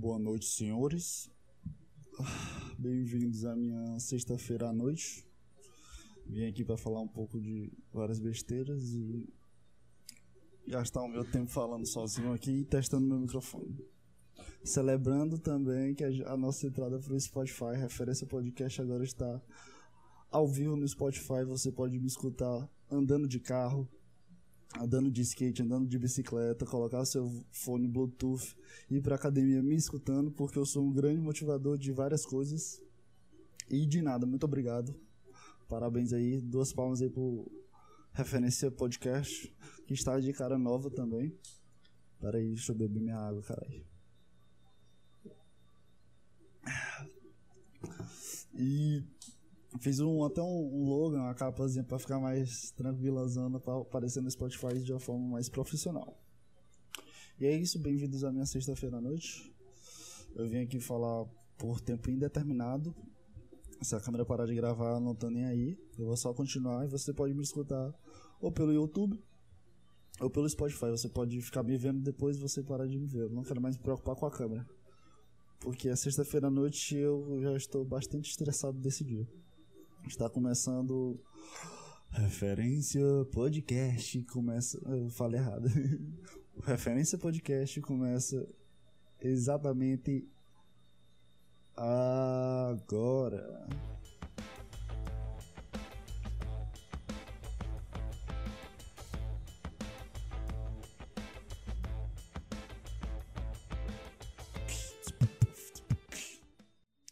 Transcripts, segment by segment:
Boa noite, senhores. Bem-vindos à minha sexta-feira à noite. Vim aqui para falar um pouco de várias besteiras e gastar o meu tempo falando sozinho aqui e testando meu microfone. Celebrando também que a nossa entrada para o Spotify, referência podcast, agora está ao vivo no Spotify. Você pode me escutar andando de carro, andando de skate, andando de bicicleta, colocar seu fone Bluetooth, ir pra academia me escutando, porque eu sou um grande motivador de várias coisas. E de nada, muito obrigado. Parabéns aí, duas palmas aí pro Referência Podcast, que está de cara nova também. Pera aí, deixa eu beber minha água, caralho. E Fiz um, até um, um logo, uma capazinha pra ficar mais tranquilazona, pra aparecer no Spotify de uma forma mais profissional. E é isso, bem-vindos à minha sexta-feira à noite. Eu vim aqui falar por tempo indeterminado. Se a câmera parar de gravar, não tô nem aí. Eu vou só continuar e você pode me escutar ou pelo YouTube ou pelo Spotify. Você pode ficar me vendo depois e você parar de me ver. Eu não quero mais me preocupar com a câmera. Porque a sexta-feira à noite eu já estou bastante estressado desse dia. Está começando Referência Podcast começa, eu falei errado. Referência Podcast começa exatamente agora.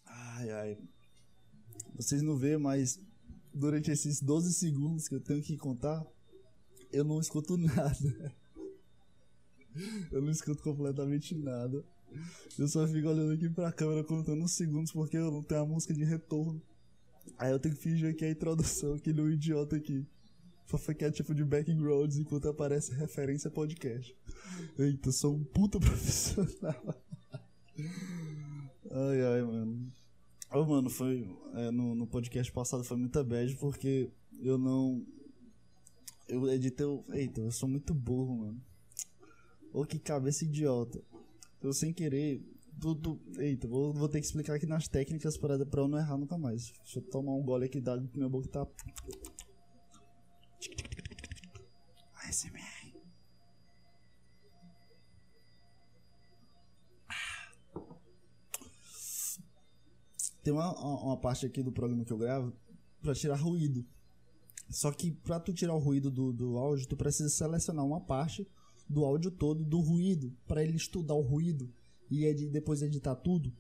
Ai ai. Vocês não vê, mas durante esses 12 segundos que eu tenho que contar, eu não escuto nada. Eu não escuto completamente nada. Eu só fico olhando aqui pra câmera contando os segundos porque eu não tenho a música de retorno. Aí eu tenho que fingir que é a introdução, aquele idiota aqui. Fofoquear tipo de backgrounds enquanto aparece referência podcast. Eita, sou um puta profissional. Ai ai, mano. Oh, mano, foi. É, no, no podcast passado foi muita bad porque eu não. Eu editei. Eita, eu sou muito burro, mano. Ô, que cabeça idiota. Eu sem querer. Tudo. Eita, vou, vou ter que explicar aqui nas técnicas para pra eu não errar nunca mais. Deixa eu tomar um gole aqui d'água que minha boca tá. ASMR. Tem uma, uma parte aqui do programa que eu gravo para tirar ruído. Só que para tu tirar o ruído do, do áudio, tu precisa selecionar uma parte do áudio todo do ruído para ele estudar o ruído e ed depois editar tudo.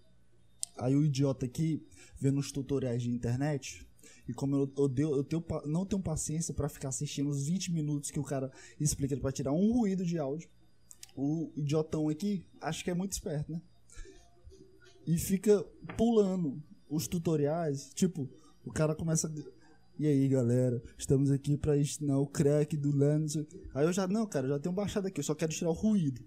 Aí o idiota aqui vendo os tutoriais de internet e como eu, eu, eu tenho, não tenho paciência para ficar assistindo os 20 minutos que o cara explica para tirar um ruído de áudio, o idiotão aqui acho que é muito esperto, né? E fica pulando os tutoriais, tipo, o cara começa. E aí, galera, estamos aqui para ensinar o crack do Lens. Aí eu já, não, cara, eu já tenho baixado aqui, eu só quero tirar o ruído.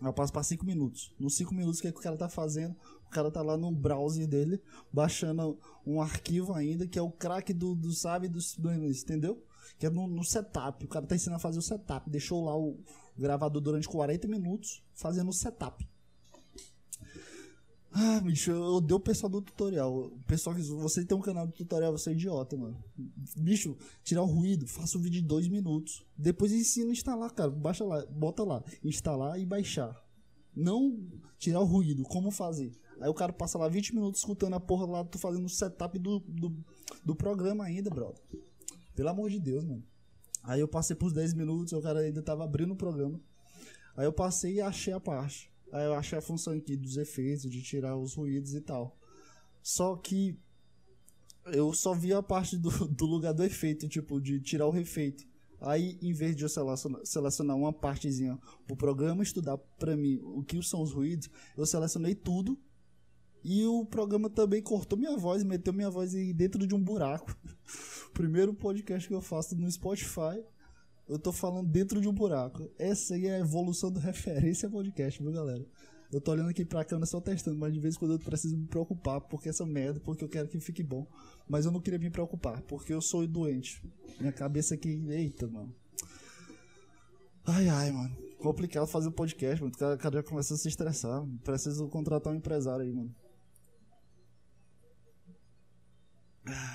Aí eu passo para 5 minutos. Nos 5 minutos, o que, é que o cara tá fazendo? O cara tá lá no browser dele, baixando um arquivo ainda, que é o crack do, do sabe, do, do entendeu? Que é no, no, setup. O cara tá ensinando a fazer o setup. Deixou lá o gravador durante 40 minutos fazendo o setup. Ah, bicho, eu odeio o pessoal do tutorial. O pessoal que você tem um canal de tutorial, você é idiota, mano. Bicho, tirar o ruído, faça um vídeo de dois minutos. Depois ensina a instalar, cara. Baixa lá, bota lá, instalar e baixar. Não tirar o ruído, como fazer. Aí o cara passa lá 20 minutos escutando a porra lá, tu fazendo o setup do, do, do programa ainda, brother. Pelo amor de Deus, mano. Aí eu passei por 10 minutos, o cara ainda tava abrindo o programa. Aí eu passei e achei a parte. Eu achei a função aqui dos efeitos, de tirar os ruídos e tal. Só que eu só vi a parte do, do lugar do efeito, tipo, de tirar o refeito. Aí, em vez de eu selecionar, selecionar uma partezinha pro programa estudar para mim o que são os ruídos, eu selecionei tudo. E o programa também cortou minha voz, meteu minha voz dentro de um buraco. Primeiro podcast que eu faço no Spotify eu tô falando dentro de um buraco. Essa aí é a evolução do referência podcast, viu, galera? Eu tô olhando aqui pra câmera só testando, mas de vez em quando eu preciso me preocupar porque essa merda, porque eu quero que fique bom. Mas eu não queria me preocupar, porque eu sou doente. Minha cabeça aqui, eita, mano. Ai, ai, mano. complicado fazer o podcast, mano. O cara, cara já começa a se estressar. Preciso contratar um empresário aí, mano.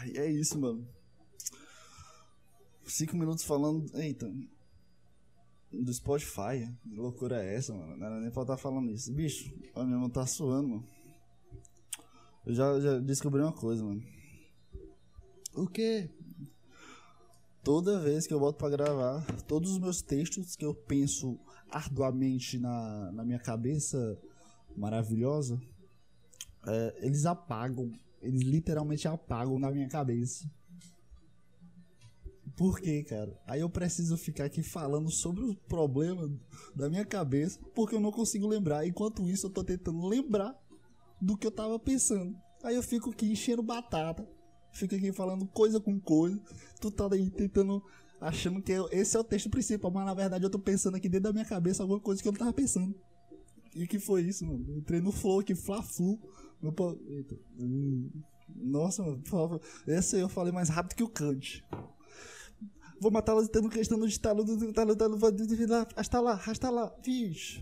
E é isso, mano. Cinco minutos falando. Eita. Do Spotify. Que loucura é essa, mano? Não era nem pra estar falando isso. Bicho, a minha mão tá suando, mano. Eu já, já descobri uma coisa, mano. O quê? Toda vez que eu volto pra gravar, todos os meus textos que eu penso arduamente na, na minha cabeça maravilhosa, é, eles apagam. Eles literalmente apagam na minha cabeça. Por quê, cara? Aí eu preciso ficar aqui falando sobre os problemas da minha cabeça, porque eu não consigo lembrar. Enquanto isso, eu tô tentando lembrar do que eu tava pensando. Aí eu fico aqui enchendo batata, fico aqui falando coisa com coisa. Tu tá aí tentando, achando que esse é o texto principal, mas na verdade eu tô pensando aqui dentro da minha cabeça alguma coisa que eu não tava pensando. E que foi isso, mano? Eu entrei no flow aqui, fla-flu. Eita. Hum. Nossa, mano, por favor. Essa eu falei mais rápido que o Kant. Vou matá-la tendo questão do estalo do estalo do Hasta lá, hasta lá, vixe.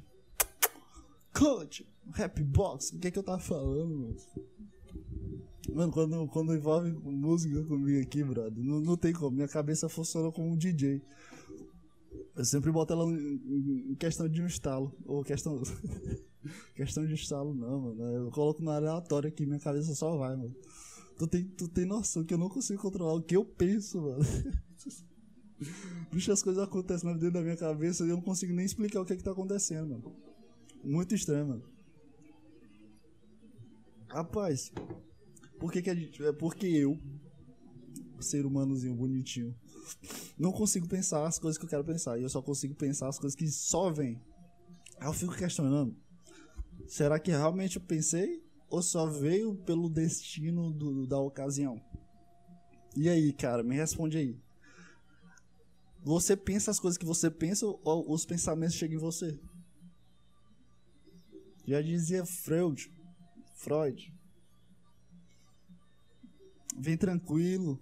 Kant, rap box, o que é que eu tava falando, mano? Mano, quando, quando envolve música comigo aqui, brother, não, não tem como. Minha cabeça funciona como um DJ. Eu sempre boto ela em, questão de um estalo. Ou questão. questão de estalo, não, mano. Eu coloco na aleatória aqui, minha cabeça só vai, mano. Tu tem, tu tem noção que eu não consigo controlar o que eu penso, mano. Bicho, as coisas acontecem dentro da minha cabeça e eu não consigo nem explicar o que é que tá acontecendo, mano. Muito estranho, mano. Rapaz, por que, que a gente. É porque eu, ser humanozinho bonitinho, não consigo pensar as coisas que eu quero pensar. E eu só consigo pensar as coisas que só vêm. Aí eu fico questionando: será que realmente eu pensei? Ou só veio pelo destino do, da ocasião? E aí, cara, me responde aí. Você pensa as coisas que você pensa ou os pensamentos chegam em você? Já dizia Freud, Freud, vem tranquilo.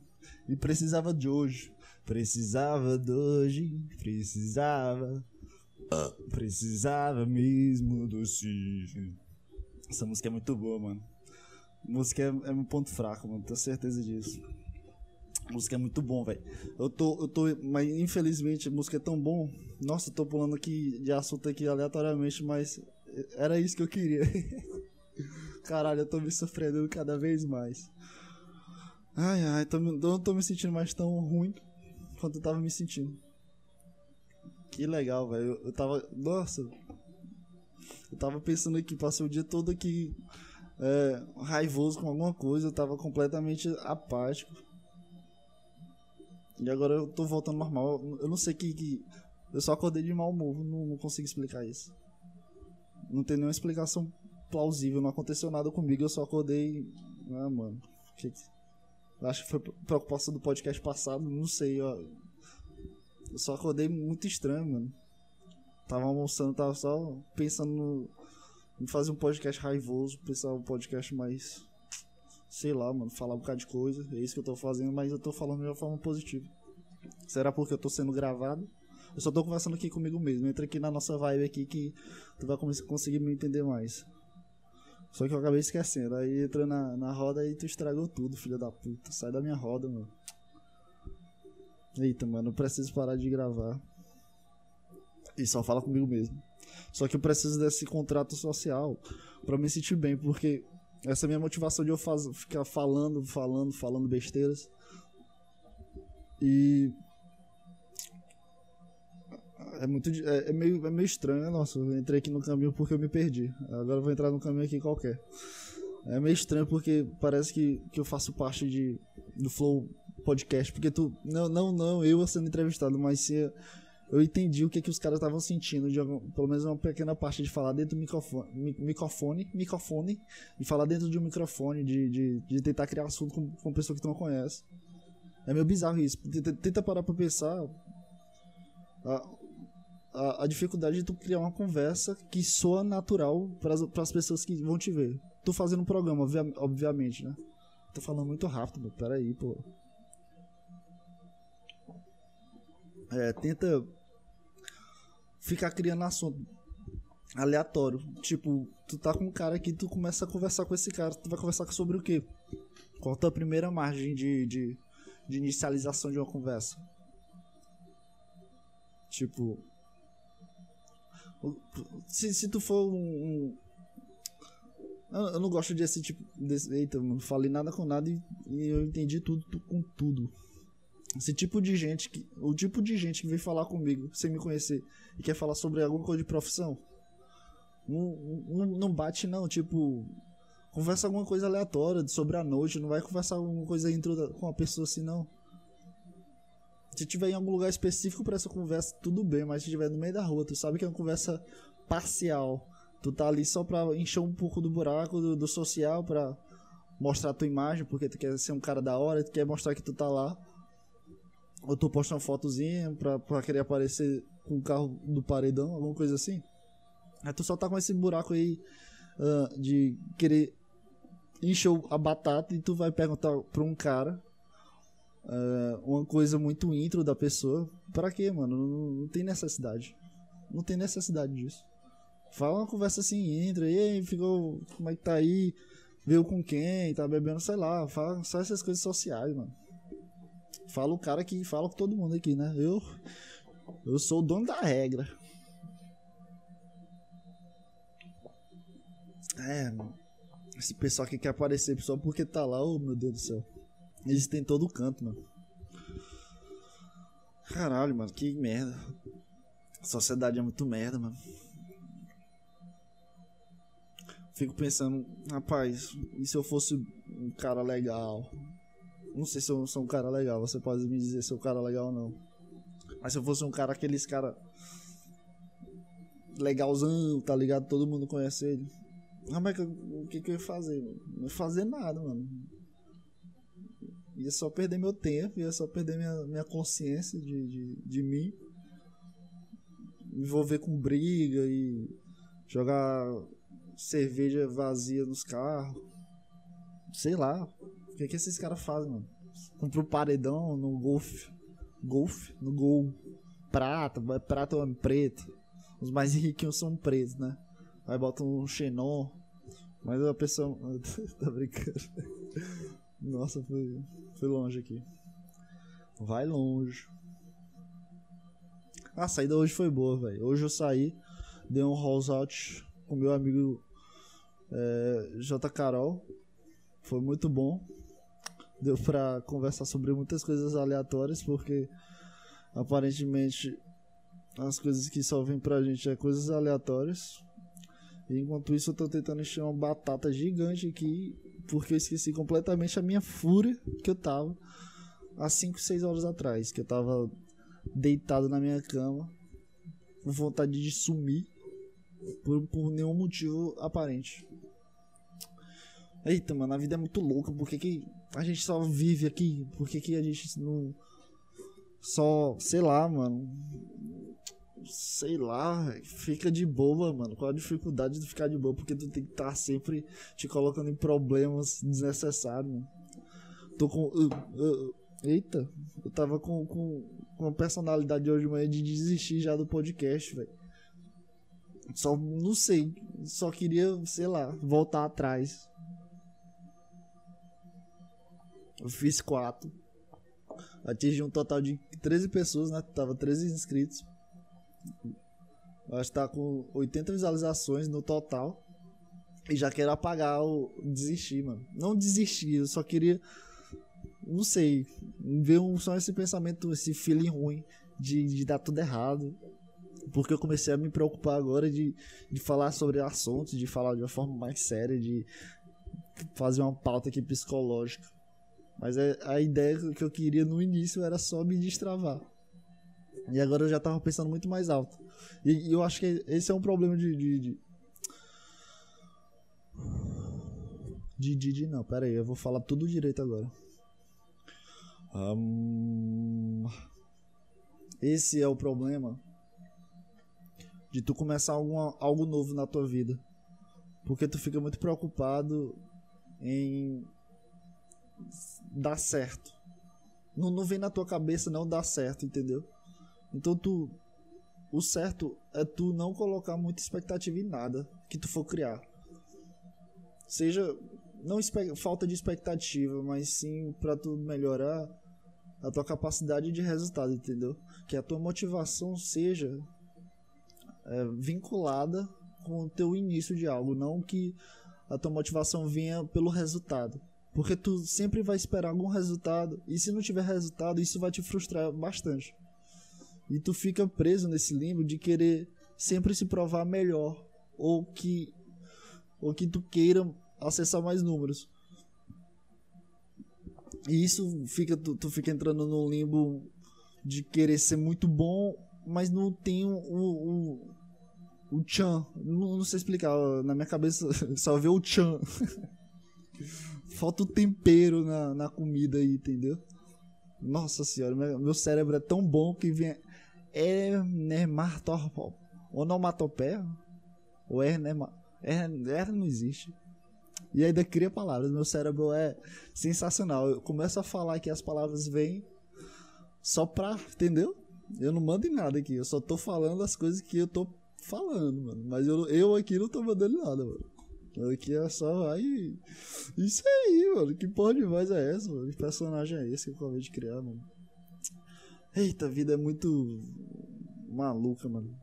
E precisava de hoje. Precisava de hoje. Precisava. Precisava mesmo do Cisne. Essa música é muito boa, mano. A música é, é meu ponto fraco, mano. Tenho certeza disso. Música é muito bom, velho. Eu tô, eu tô, mas infelizmente a música é tão bom. Nossa, eu tô pulando aqui de assunto aqui aleatoriamente, mas era isso que eu queria. Caralho, eu tô me surpreendendo cada vez mais. Ai, ai, tô, não tô me sentindo mais tão ruim quanto eu tava me sentindo. Que legal, velho. Eu, eu tava. Nossa. Eu tava pensando aqui, passei o dia todo aqui é, raivoso com alguma coisa, eu tava completamente apático. E agora eu tô voltando normal. Eu não sei que. que eu só acordei de mau humor, não, não consigo explicar isso. Não tem nenhuma explicação plausível, não aconteceu nada comigo, eu só acordei. Ah, mano. Que, Acho que foi preocupação do podcast passado, não sei, ó. Eu só acordei muito estranho, mano. Tava almoçando, tava só pensando no, em fazer um podcast raivoso, pensar um podcast mais. Sei lá, mano, falar um bocado de coisa. É isso que eu tô fazendo, mas eu tô falando de uma forma positiva. Será porque eu tô sendo gravado? Eu só tô conversando aqui comigo mesmo. Entra aqui na nossa vibe aqui que tu vai conseguir me entender mais. Só que eu acabei esquecendo. Aí entrou na, na roda e tu estragou tudo, filho da puta. Sai da minha roda, mano. Eita, mano, eu preciso parar de gravar. E só fala comigo mesmo. Só que eu preciso desse contrato social para me sentir bem, porque essa é a minha motivação de eu faz, ficar falando, falando, falando besteiras. E é muito. É, é, meio, é meio estranho, né? Nossa, eu entrei aqui no caminho porque eu me perdi. Agora eu vou entrar no caminho aqui qualquer. É meio estranho porque parece que, que eu faço parte de, do Flow Podcast. Porque tu. Não, não, não, eu sendo entrevistado, mas se eu entendi o que, que os caras estavam sentindo, de algum, pelo menos uma pequena parte de falar dentro do microfone, microfone, microfone, de falar dentro de um microfone, de, de, de tentar criar assunto com, com pessoa que tu não conhece. É meio bizarro isso. Tenta, tenta parar pra pensar. Ah, a, a, dificuldade de tu criar uma conversa que soa natural para as pessoas que vão te ver. Tu fazendo um programa, obviamente, né? Tô falando muito rápido, peraí, pô. É, tenta. Ficar criando assunto aleatório. Tipo, tu tá com um cara aqui, tu começa a conversar com esse cara, tu vai conversar sobre o quê? Qual a tua primeira margem de, de, de inicialização de uma conversa? Tipo. Se, se tu for um. um eu não gosto desse tipo. Desse, eita, não falei nada com nada e, e eu entendi tudo, tudo com tudo. Esse tipo de gente que. O tipo de gente que vem falar comigo sem me conhecer e quer falar sobre alguma coisa de profissão. Não, não, não bate não, tipo. Conversa alguma coisa aleatória sobre a noite, não vai conversar alguma coisa intro com uma pessoa assim não. Se tiver em algum lugar específico para essa conversa, tudo bem, mas se tiver no meio da rua, tu sabe que é uma conversa parcial. Tu tá ali só pra encher um pouco do buraco do, do social, pra mostrar a tua imagem, porque tu quer ser um cara da hora, tu quer mostrar que tu tá lá. Ou tu posta uma fotozinha pra, pra querer aparecer com o carro do paredão, alguma coisa assim. Aí tu só tá com esse buraco aí uh, de querer encher a batata e tu vai perguntar pra um cara uh, uma coisa muito intro da pessoa. Pra quê, mano? Não, não, tem necessidade. Não tem necessidade disso. Fala uma conversa assim, entra, e aí, ficou. Como é que tá aí? Veio com quem? Tá bebendo, sei lá. Fala só essas coisas sociais, mano. Fala o cara que fala com todo mundo aqui, né? Eu. Eu sou o dono da regra. É. Esse pessoal que quer aparecer só porque tá lá, oh meu Deus do céu. Eles têm todo canto, mano. Caralho, mano, que merda. A sociedade é muito merda, mano. Fico pensando, rapaz, e se eu fosse um cara legal? Não sei se eu sou um cara legal, você pode me dizer se eu sou um cara legal ou não. Mas se eu fosse um cara, aqueles cara legalzão, tá ligado? Todo mundo conhece ele. Ah, mas o que, que eu ia fazer? Não ia fazer nada, mano. Ia só perder meu tempo, ia só perder minha, minha consciência de, de, de mim. Me envolver com briga e jogar cerveja vazia nos carros. Sei lá. Que, que esses caras fazem, mano? Compra um paredão no golfe. Golfe? No gol. Prata, prata ou preto. Os mais riquinhos são pretos, né? Aí bota um xenon. Mas a pessoa. tá brincando. Nossa, foi, foi longe aqui. Vai longe. A saída hoje foi boa, velho. Hoje eu saí, dei um rolls out com meu amigo é, J. Carol. Foi muito bom. Deu pra conversar sobre muitas coisas aleatórias, porque aparentemente as coisas que só vêm pra gente é coisas aleatórias. E enquanto isso eu tô tentando encher uma batata gigante aqui porque eu esqueci completamente a minha fúria que eu tava há 5, 6 horas atrás, que eu tava deitado na minha cama, com vontade de sumir por, por nenhum motivo aparente. Eita, mano, a vida é muito louca, por que, que a gente só vive aqui? Por que, que a gente não. Só, sei lá, mano sei lá, fica de boa, mano. Qual a dificuldade de ficar de boa? Porque tu tem que estar tá sempre te colocando em problemas desnecessários, mano. Tô com. Uh, uh, eita, eu tava com, com, com a personalidade hoje de manhã de desistir já do podcast, velho. Só, não sei, só queria, sei lá, voltar atrás. Eu fiz quatro. Atingi um total de 13 pessoas, né? Tava 13 inscritos. Acho que tá com 80 visualizações no total. E já quero apagar o. desistir, mano. Não desistir, eu só queria. Não sei. Ver um, só esse pensamento, esse feeling ruim de, de dar tudo errado. Porque eu comecei a me preocupar agora de, de falar sobre assuntos, de falar de uma forma mais séria, de fazer uma pauta aqui psicológica. Mas a, é, a ideia que eu queria no início era só me destravar. E agora eu já tava pensando muito mais alto. E, e eu acho que esse é um problema de. De, de, de, de, de não, pera aí, eu vou falar tudo direito agora. Um, esse é o problema de tu começar alguma, algo novo na tua vida. Porque tu fica muito preocupado em dar certo. Não, não vem na tua cabeça não dar certo, entendeu? Então tu o certo é tu não colocar muita expectativa em nada que tu for criar. Seja não falta de expectativa, mas sim para tu melhorar a tua capacidade de resultado, entendeu? Que a tua motivação seja é, vinculada com o teu início de algo, não que a tua motivação venha pelo resultado. Porque tu sempre vai esperar algum resultado, e se não tiver resultado, isso vai te frustrar bastante. E tu fica preso nesse limbo de querer sempre se provar melhor, ou que ou que tu queira acessar mais números. E isso fica tu, tu fica entrando no limbo de querer ser muito bom, mas não tem o, o, o Chan. Não, não sei explicar, na minha cabeça só vê o Chan. Falta o tempero na, na comida aí, entendeu? Nossa senhora, meu cérebro é tão bom que vem. É Nermartorpol. Onomatopeia? Ou é, é, é não existe. E ainda cria palavras. Meu cérebro é sensacional. Eu começo a falar que as palavras vêm só pra. Entendeu? Eu não mando em nada aqui. Eu só tô falando as coisas que eu tô falando, mano. Mas eu, eu aqui não tô mandando nada, mano. Aqui é só vai. Isso aí, mano. Que porra de voz é essa, mano? Que personagem é esse que eu acabei de criar, mano? Eita, a vida é muito maluca, mano.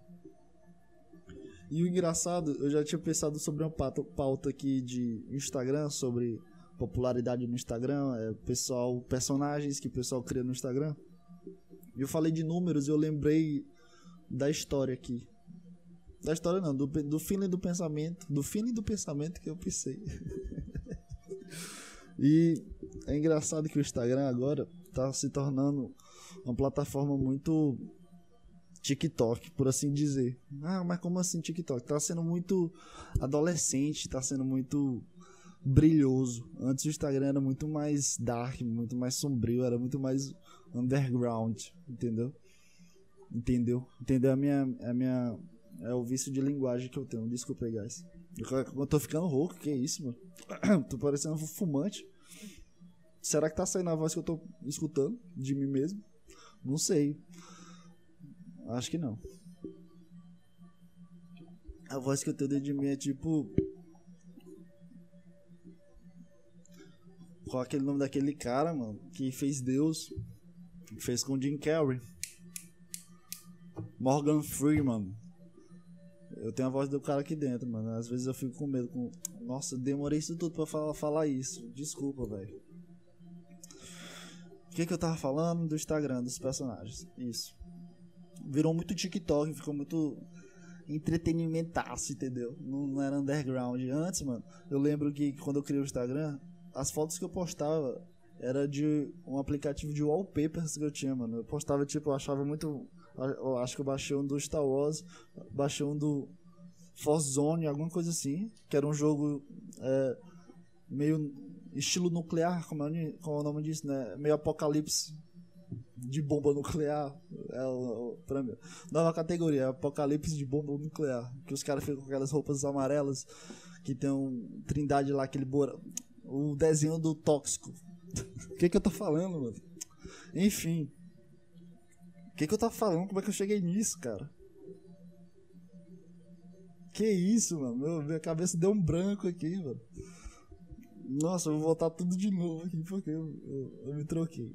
E o engraçado, eu já tinha pensado sobre uma pauta aqui de Instagram, sobre popularidade no Instagram, é, pessoal, personagens que o pessoal cria no Instagram. E eu falei de números e eu lembrei da história aqui. Da história não, do, do feeling do pensamento. Do feeling do pensamento que eu pensei. e é engraçado que o Instagram agora tá se tornando uma plataforma muito TikTok, por assim dizer. Ah, mas como assim TikTok? Tá sendo muito adolescente, tá sendo muito brilhoso. Antes o Instagram era muito mais dark, muito mais sombrio, era muito mais underground, entendeu? Entendeu? Entendeu a minha a minha é o vício de linguagem que eu tenho. Desculpa aí, guys. Eu, tô ficando rouco, que isso, mano? tô parecendo fumante. Será que tá saindo a voz que eu tô escutando de mim mesmo? Não sei. Acho que não. A voz que eu tenho dentro de mim é tipo. Qual é aquele nome daquele cara, mano? Que fez Deus. Fez com Jim Carrey. Morgan Freeman. Eu tenho a voz do cara aqui dentro, mano. Às vezes eu fico com medo. Com... Nossa, demorei isso tudo pra falar, falar isso. Desculpa, velho. O que, que eu tava falando? Do Instagram, dos personagens. Isso virou muito TikTok, ficou muito entretenimentaço, entendeu? Não, não, era underground. Antes, mano, eu lembro que quando eu criei o Instagram, as fotos que eu postava era de um aplicativo de wallpapers que eu tinha, mano. Eu postava, tipo, eu achava muito. Eu acho que eu baixei um do Star Wars, baixei um do Force Zone, alguma coisa assim, que era um jogo é, meio estilo nuclear, como é, como é o nome disso, né? Meio apocalipse de bomba nuclear. É o, pra mim. Nova categoria, apocalipse de bomba nuclear. Que os caras ficam com aquelas roupas amarelas. Que tem um trindade lá, aquele bora. O desenho do tóxico. O que que eu tô falando, mano? Enfim. O que que eu tô falando? Como é que eu cheguei nisso, cara? Que isso, mano? Meu, minha cabeça deu um branco aqui, mano. Nossa, eu vou voltar tudo de novo aqui porque eu, eu, eu me troquei.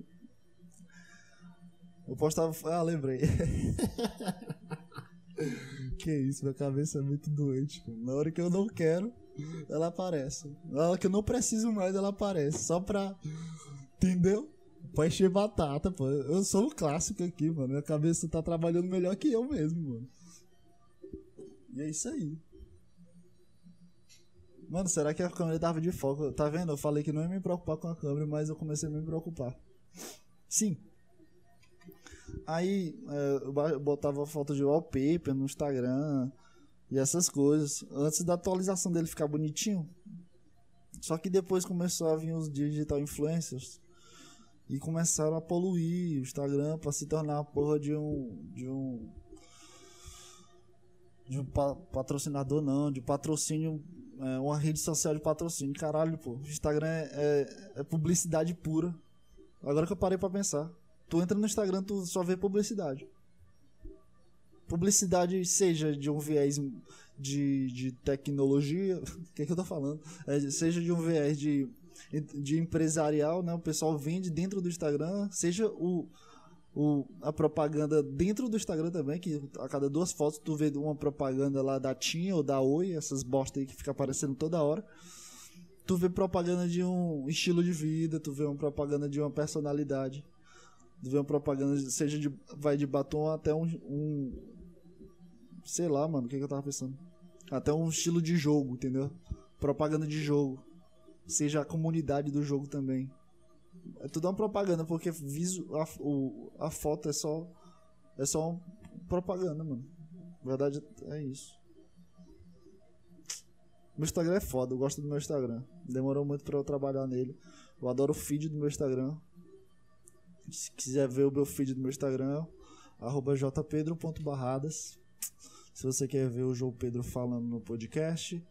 Eu postava. Ah, lembrei. que isso, minha cabeça é muito doente. Na hora que eu não quero, ela aparece. Na hora que eu não preciso mais, ela aparece. Só pra. Entendeu? Pra encher batata, pô. Eu sou um clássico aqui, mano. Minha cabeça tá trabalhando melhor que eu mesmo, mano. E é isso aí. Mano, será que a câmera tava de foco? Tá vendo? Eu falei que não ia me preocupar com a câmera, mas eu comecei a me preocupar. Sim. Aí é, eu botava foto de wallpaper no Instagram e essas coisas. Antes da atualização dele ficar bonitinho. Só que depois começou a vir os digital influencers e começaram a poluir o Instagram para se tornar a porra de um de um de um pa patrocinador não, de patrocínio, é, uma rede social de patrocínio. Caralho, pô, o Instagram é, é, é publicidade pura. Agora que eu parei para pensar. Tu entra no Instagram, tu só vê publicidade. publicidade seja de um viés de, de tecnologia, o que, é que eu tô falando? É, seja de um viés de, de empresarial, né? O pessoal vende dentro do Instagram, seja o, o, a propaganda dentro do Instagram também, que a cada duas fotos tu vê uma propaganda lá da TIM ou da Oi, essas bosta aí que fica aparecendo toda hora. Tu vê propaganda de um estilo de vida, tu vê uma propaganda de uma personalidade. Tu vê uma propaganda, seja de, vai de batom até um, um sei lá, mano, o que, que eu tava pensando? Até um estilo de jogo, entendeu? Propaganda de jogo. Seja a comunidade do jogo também. É tudo uma propaganda, porque visu, a, o, a foto é só. É só propaganda, mano. Na verdade é isso. Meu Instagram é foda, eu gosto do meu Instagram. Demorou muito para eu trabalhar nele. Eu adoro o feed do meu Instagram. Se quiser ver o meu feed do meu Instagram, arroba jpedro.barradas. Se você quer ver o João Pedro falando no podcast,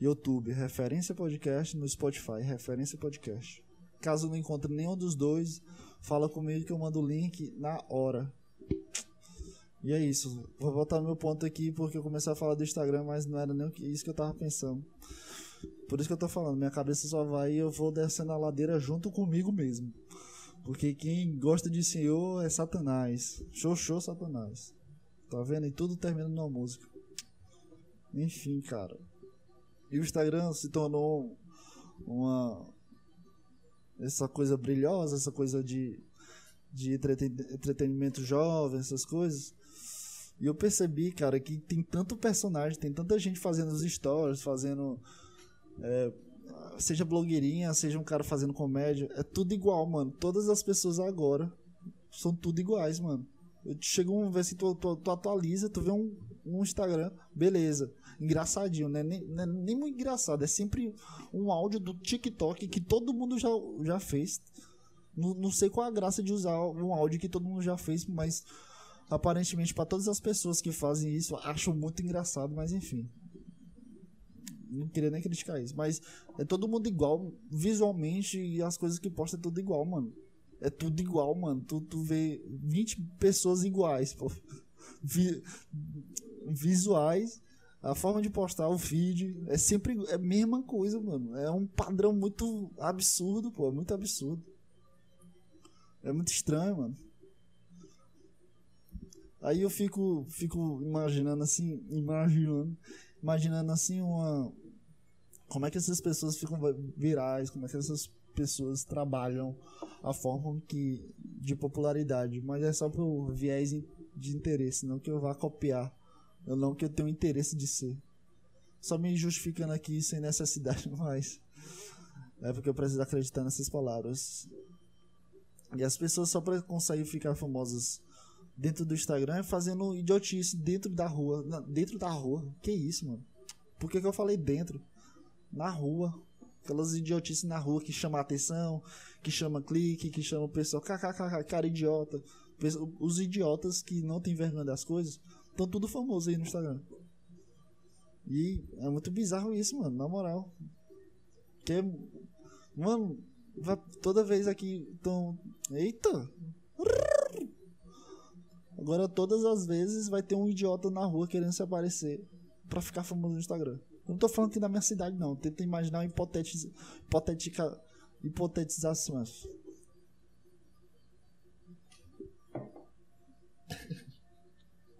YouTube, Referência Podcast, no Spotify, Referência Podcast. Caso não encontre nenhum dos dois, fala comigo que eu mando o link na hora. E é isso. Vou voltar meu ponto aqui porque eu comecei a falar do Instagram, mas não era nem isso que eu tava pensando. Por isso que eu tô falando, minha cabeça só vai e eu vou descendo a ladeira junto comigo mesmo. Porque quem gosta de Senhor é Satanás. Show, Satanás. Tá vendo? E tudo termina numa música. Enfim, cara. E o Instagram se tornou uma. Essa coisa brilhosa, essa coisa de, de entretenimento jovem, essas coisas. E eu percebi, cara, que tem tanto personagem, tem tanta gente fazendo os stories, fazendo. É, seja blogueirinha, seja um cara fazendo comédia. É tudo igual, mano. Todas as pessoas agora são tudo iguais, mano. Chega um, vê se tu, tu, tu, atualiza, tu vê um, um Instagram, beleza. Engraçadinho, né? Nem, nem, nem muito engraçado. É sempre um áudio do TikTok que todo mundo já, já fez. Não, não sei qual a graça de usar um áudio que todo mundo já fez, mas aparentemente para todas as pessoas que fazem isso, acho muito engraçado, mas enfim. Não queria nem criticar isso, mas é todo mundo igual visualmente e as coisas que posta é tudo igual, mano. É tudo igual, mano. Tu, tu vê 20 pessoas iguais, pô. Vi, visuais, a forma de postar o feed é sempre é a mesma coisa, mano. É um padrão muito absurdo, pô. É muito absurdo. É muito estranho, mano. Aí eu fico, fico imaginando assim, imaginando, imaginando assim uma como é que essas pessoas ficam virais, como é que essas pessoas trabalham a forma que de popularidade, mas é só por viés de interesse, não que eu vá copiar, ou não que eu tenha interesse de ser. Só me justificando aqui sem necessidade mais. É porque eu preciso acreditar nessas palavras. E as pessoas só conseguem ficar famosas dentro do Instagram fazendo idiotice dentro da rua. Dentro da rua. Que isso, mano? Por que, que eu falei dentro? Na rua. Aquelas idiotices na rua que chama atenção, que chama clique, que chama o pessoal, kkkk, cara idiota. Os idiotas que não tem vergonha das coisas, estão tudo famoso aí no Instagram. E é muito bizarro isso, mano, na moral. Que, mano, toda vez aqui estão. Eita! Agora todas as vezes vai ter um idiota na rua querendo se aparecer pra ficar famoso no Instagram. Eu não tô falando aqui da minha cidade, não. Tenta imaginar uma hipotética hipotetização.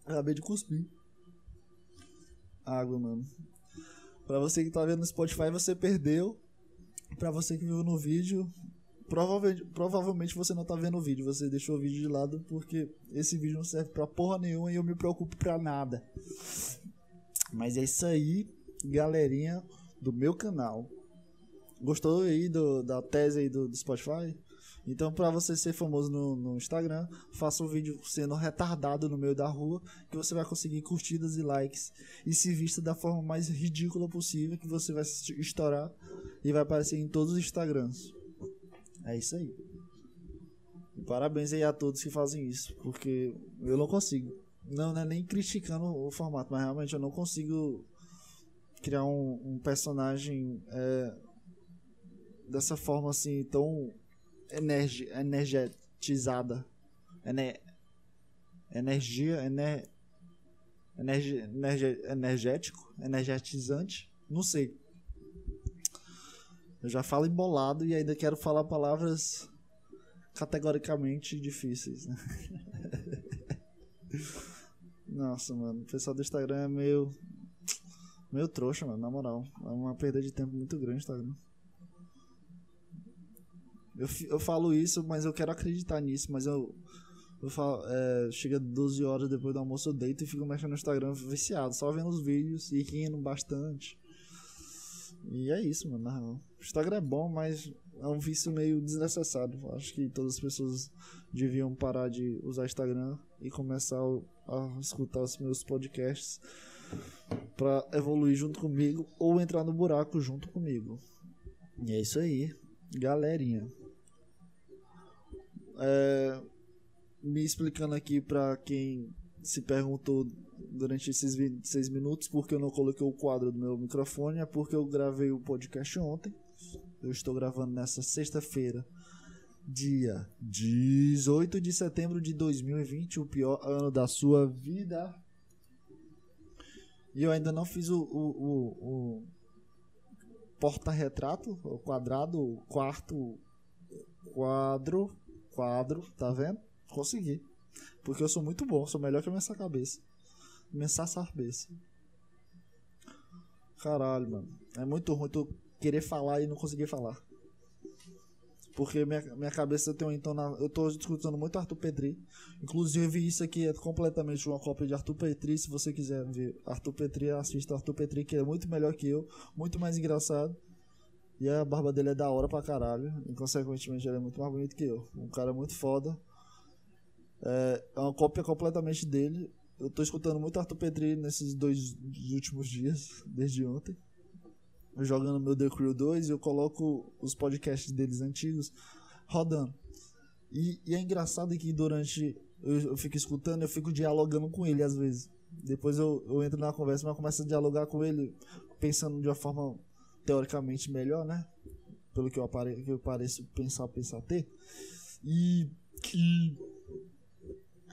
Acabei de cuspir. Água, mano. Pra você que tá vendo no Spotify, você perdeu. Pra você que viu no vídeo, provavelmente, provavelmente você não tá vendo o vídeo. Você deixou o vídeo de lado porque esse vídeo não serve pra porra nenhuma e eu me preocupo pra nada. Mas é isso aí galerinha do meu canal. Gostou aí do, da tese aí do, do Spotify? Então, para você ser famoso no, no, Instagram, faça um vídeo sendo retardado no meio da rua, que você vai conseguir curtidas e likes. E se vista da forma mais ridícula possível, que você vai estourar e vai aparecer em todos os Instagrams. É isso aí. Parabéns aí a todos que fazem isso, porque eu não consigo. Não, não é nem criticando o formato, mas realmente eu não consigo criar um, um personagem é, dessa forma assim tão energi energetizada Ener energia ener energi, energético, energetizante, não sei. Eu já falo embolado e ainda quero falar palavras categoricamente difíceis, né? Nossa, mano, o pessoal do Instagram é meio. meio trouxa, mano, na moral. É uma perda de tempo muito grande o Instagram. Eu, eu falo isso, mas eu quero acreditar nisso, mas eu. Eu falo, é, chega 12 horas depois do almoço, eu deito e fico mexendo no Instagram viciado, só vendo os vídeos e rindo bastante. E é isso, mano. O Instagram é bom, mas é um vício meio desnecessário. Acho que todas as pessoas deviam parar de usar Instagram e começar a escutar os meus podcasts para evoluir junto comigo ou entrar no buraco junto comigo. E é isso aí, galerinha. É, me explicando aqui para quem se perguntou durante esses 26 minutos porque eu não coloquei o quadro do meu microfone, é porque eu gravei o podcast ontem. Eu estou gravando nessa sexta-feira, dia 18 de setembro de 2020, o pior ano da sua vida. E eu ainda não fiz o, o, o, o porta-retrato, o quadrado, o quarto quadro, quadro, tá vendo? Consegui. Porque eu sou muito bom, sou melhor que a minha cabeça. Minha cabeça. Caralho, mano. É muito ruim tu querer falar e não conseguir falar. Porque minha, minha cabeça tem um entona... Eu tô escutando muito Arthur Petri. Inclusive, isso aqui é completamente uma cópia de Arthur Petri. Se você quiser ver Arthur Petri, assista Arthur Petri, que é muito melhor que eu, muito mais engraçado. E a barba dele é da hora pra caralho. E, consequentemente, ele é muito mais bonito que eu. Um cara muito foda. É, é uma cópia completamente dele. Eu tô escutando muito Arthur Petri nesses dois últimos dias, desde ontem. Jogando meu The Crew 2 e eu coloco os podcasts deles antigos rodando. E, e é engraçado que durante eu, eu, fico escutando, eu fico dialogando com ele às vezes. Depois eu, eu entro na conversa, mas começo a dialogar com ele, pensando de uma forma teoricamente melhor, né? Pelo que eu, apare, que eu pareço pensar, pensar ter. E que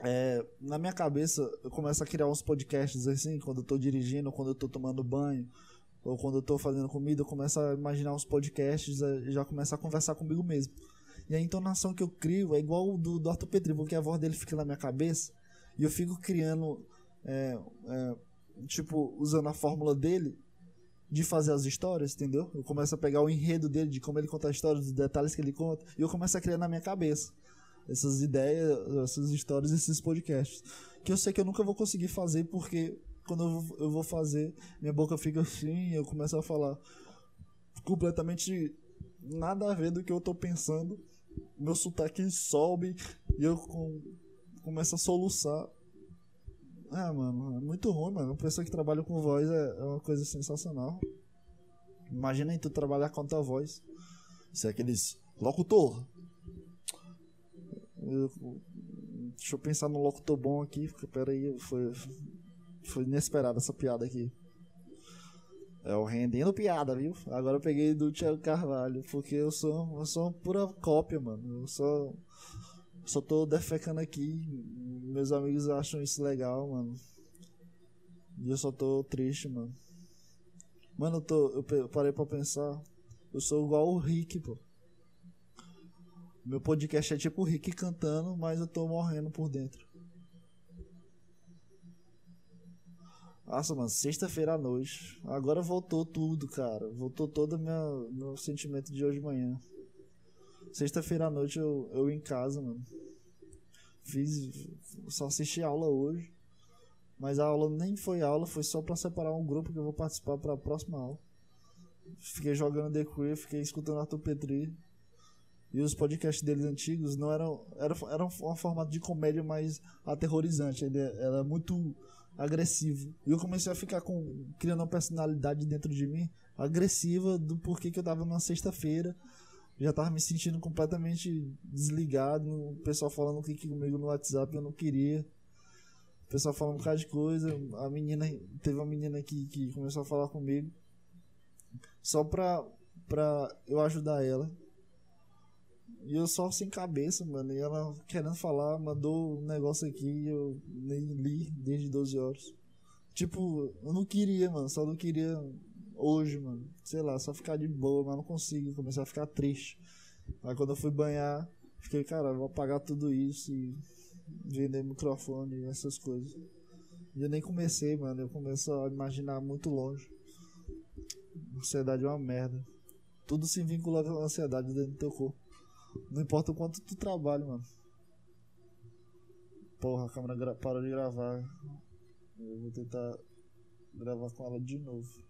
é, na minha cabeça, eu começo a criar uns podcasts assim, quando eu tô dirigindo, quando eu tô tomando banho, ou quando eu tô fazendo comida, eu começo a imaginar uns podcasts e já começo a conversar comigo mesmo. E a entonação que eu crio é igual do, do Arthur Petri, porque a voz dele fica na minha cabeça e eu fico criando, é, é, tipo, usando a fórmula dele de fazer as histórias, entendeu? Eu começo a pegar o enredo dele, de como ele conta a história, dos detalhes que ele conta, e eu começo a criar na minha cabeça essas ideias, essas histórias, esses podcasts. Que eu sei que eu nunca vou conseguir fazer porque quando eu vou, fazer, minha boca fica assim, eu começo a falar completamente nada a ver do que eu tô pensando. Meu sotaque sobe e eu com, começo a soluçar. Ah, mano, é muito ruim, mano. Uma pessoa que trabalha com voz é, é uma coisa sensacional. Imagina aí tu trabalhar com tua voz. Isso é aqueles locutor, eu, deixa eu pensar no locutor bom aqui, porque peraí, foi, foi inesperada essa piada aqui. É o rendendo piada, viu? Agora eu peguei do Thiago Carvalho, porque eu sou, eu sou uma pura cópia, mano. Eu só, só tô defecando aqui. Meus amigos acham isso legal, mano. E eu só tô triste, mano. Mano, eu, tô, eu parei pra pensar. Eu sou igual o Rick, pô. Meu podcast é tipo o Rick cantando, mas eu tô morrendo por dentro. Nossa, mano, sexta-feira à noite. Agora voltou tudo, cara. Voltou todo o meu, sentimento de hoje de manhã. Sexta-feira à noite eu, eu em casa, mano. Fiz. Só assisti aula hoje. Mas a aula nem foi aula, foi só pra separar um grupo que eu vou participar pra próxima aula. Fiquei jogando The Crew, fiquei escutando Arthur Petri. E os podcasts deles antigos não eram. Era, era um formato de comédia mais aterrorizante. Ele era muito agressivo. E eu comecei a ficar com. criando uma personalidade dentro de mim agressiva do porquê que eu tava numa sexta-feira. Já tava me sentindo completamente desligado. O pessoal falando que comigo no WhatsApp eu não queria. O pessoal falando um bocado de coisa. A menina. Teve uma menina que, que começou a falar comigo. Só pra, pra eu ajudar ela e eu só sem cabeça, mano. E ela querendo falar, mandou um negócio aqui eu nem li desde 12 horas. Tipo, eu não queria, mano. Só não queria hoje, mano. Sei lá, só ficar de boa, mas não consigo. Comecei a ficar triste. Aí quando eu fui banhar, fiquei, cara, vou apagar tudo isso e vender microfone e essas coisas. E eu nem comecei, mano. Eu começo a imaginar muito longe. Ansiedade é uma merda. Tudo se vincula com a ansiedade dentro do teu corpo. Não importa o quanto tu trabalha, mano. Porra, a câmera parou de gravar. Eu vou tentar gravar com ela de novo.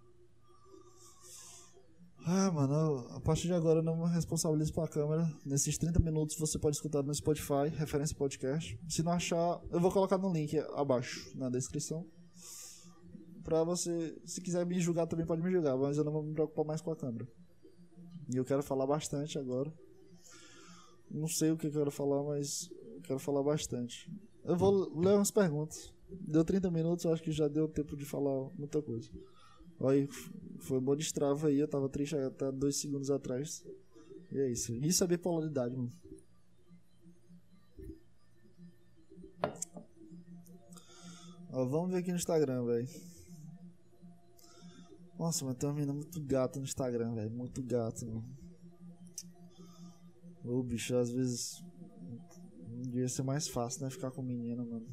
Ah, mano, a partir de agora eu não me responsabilizo pela câmera. Nesses 30 minutos você pode escutar no Spotify, referência podcast. Se não achar, eu vou colocar no link abaixo na descrição. Pra você, se quiser me julgar também pode me julgar, mas eu não vou me preocupar mais com a câmera. E eu quero falar bastante agora. Não sei o que eu quero falar, mas eu quero falar bastante. Eu vou ler umas perguntas. Deu 30 minutos, eu acho que já deu tempo de falar muita coisa. Aí foi bom destrava aí, eu tava triste até dois segundos atrás. E é isso. Isso é bipolaridade, mano. Ó, vamos ver aqui no Instagram, velho. Nossa, mas tem uma menina muito gata no Instagram, velho. Muito gata, mano. Ô, bicho, às vezes. Devia ser mais fácil, né? Ficar com menina, mano.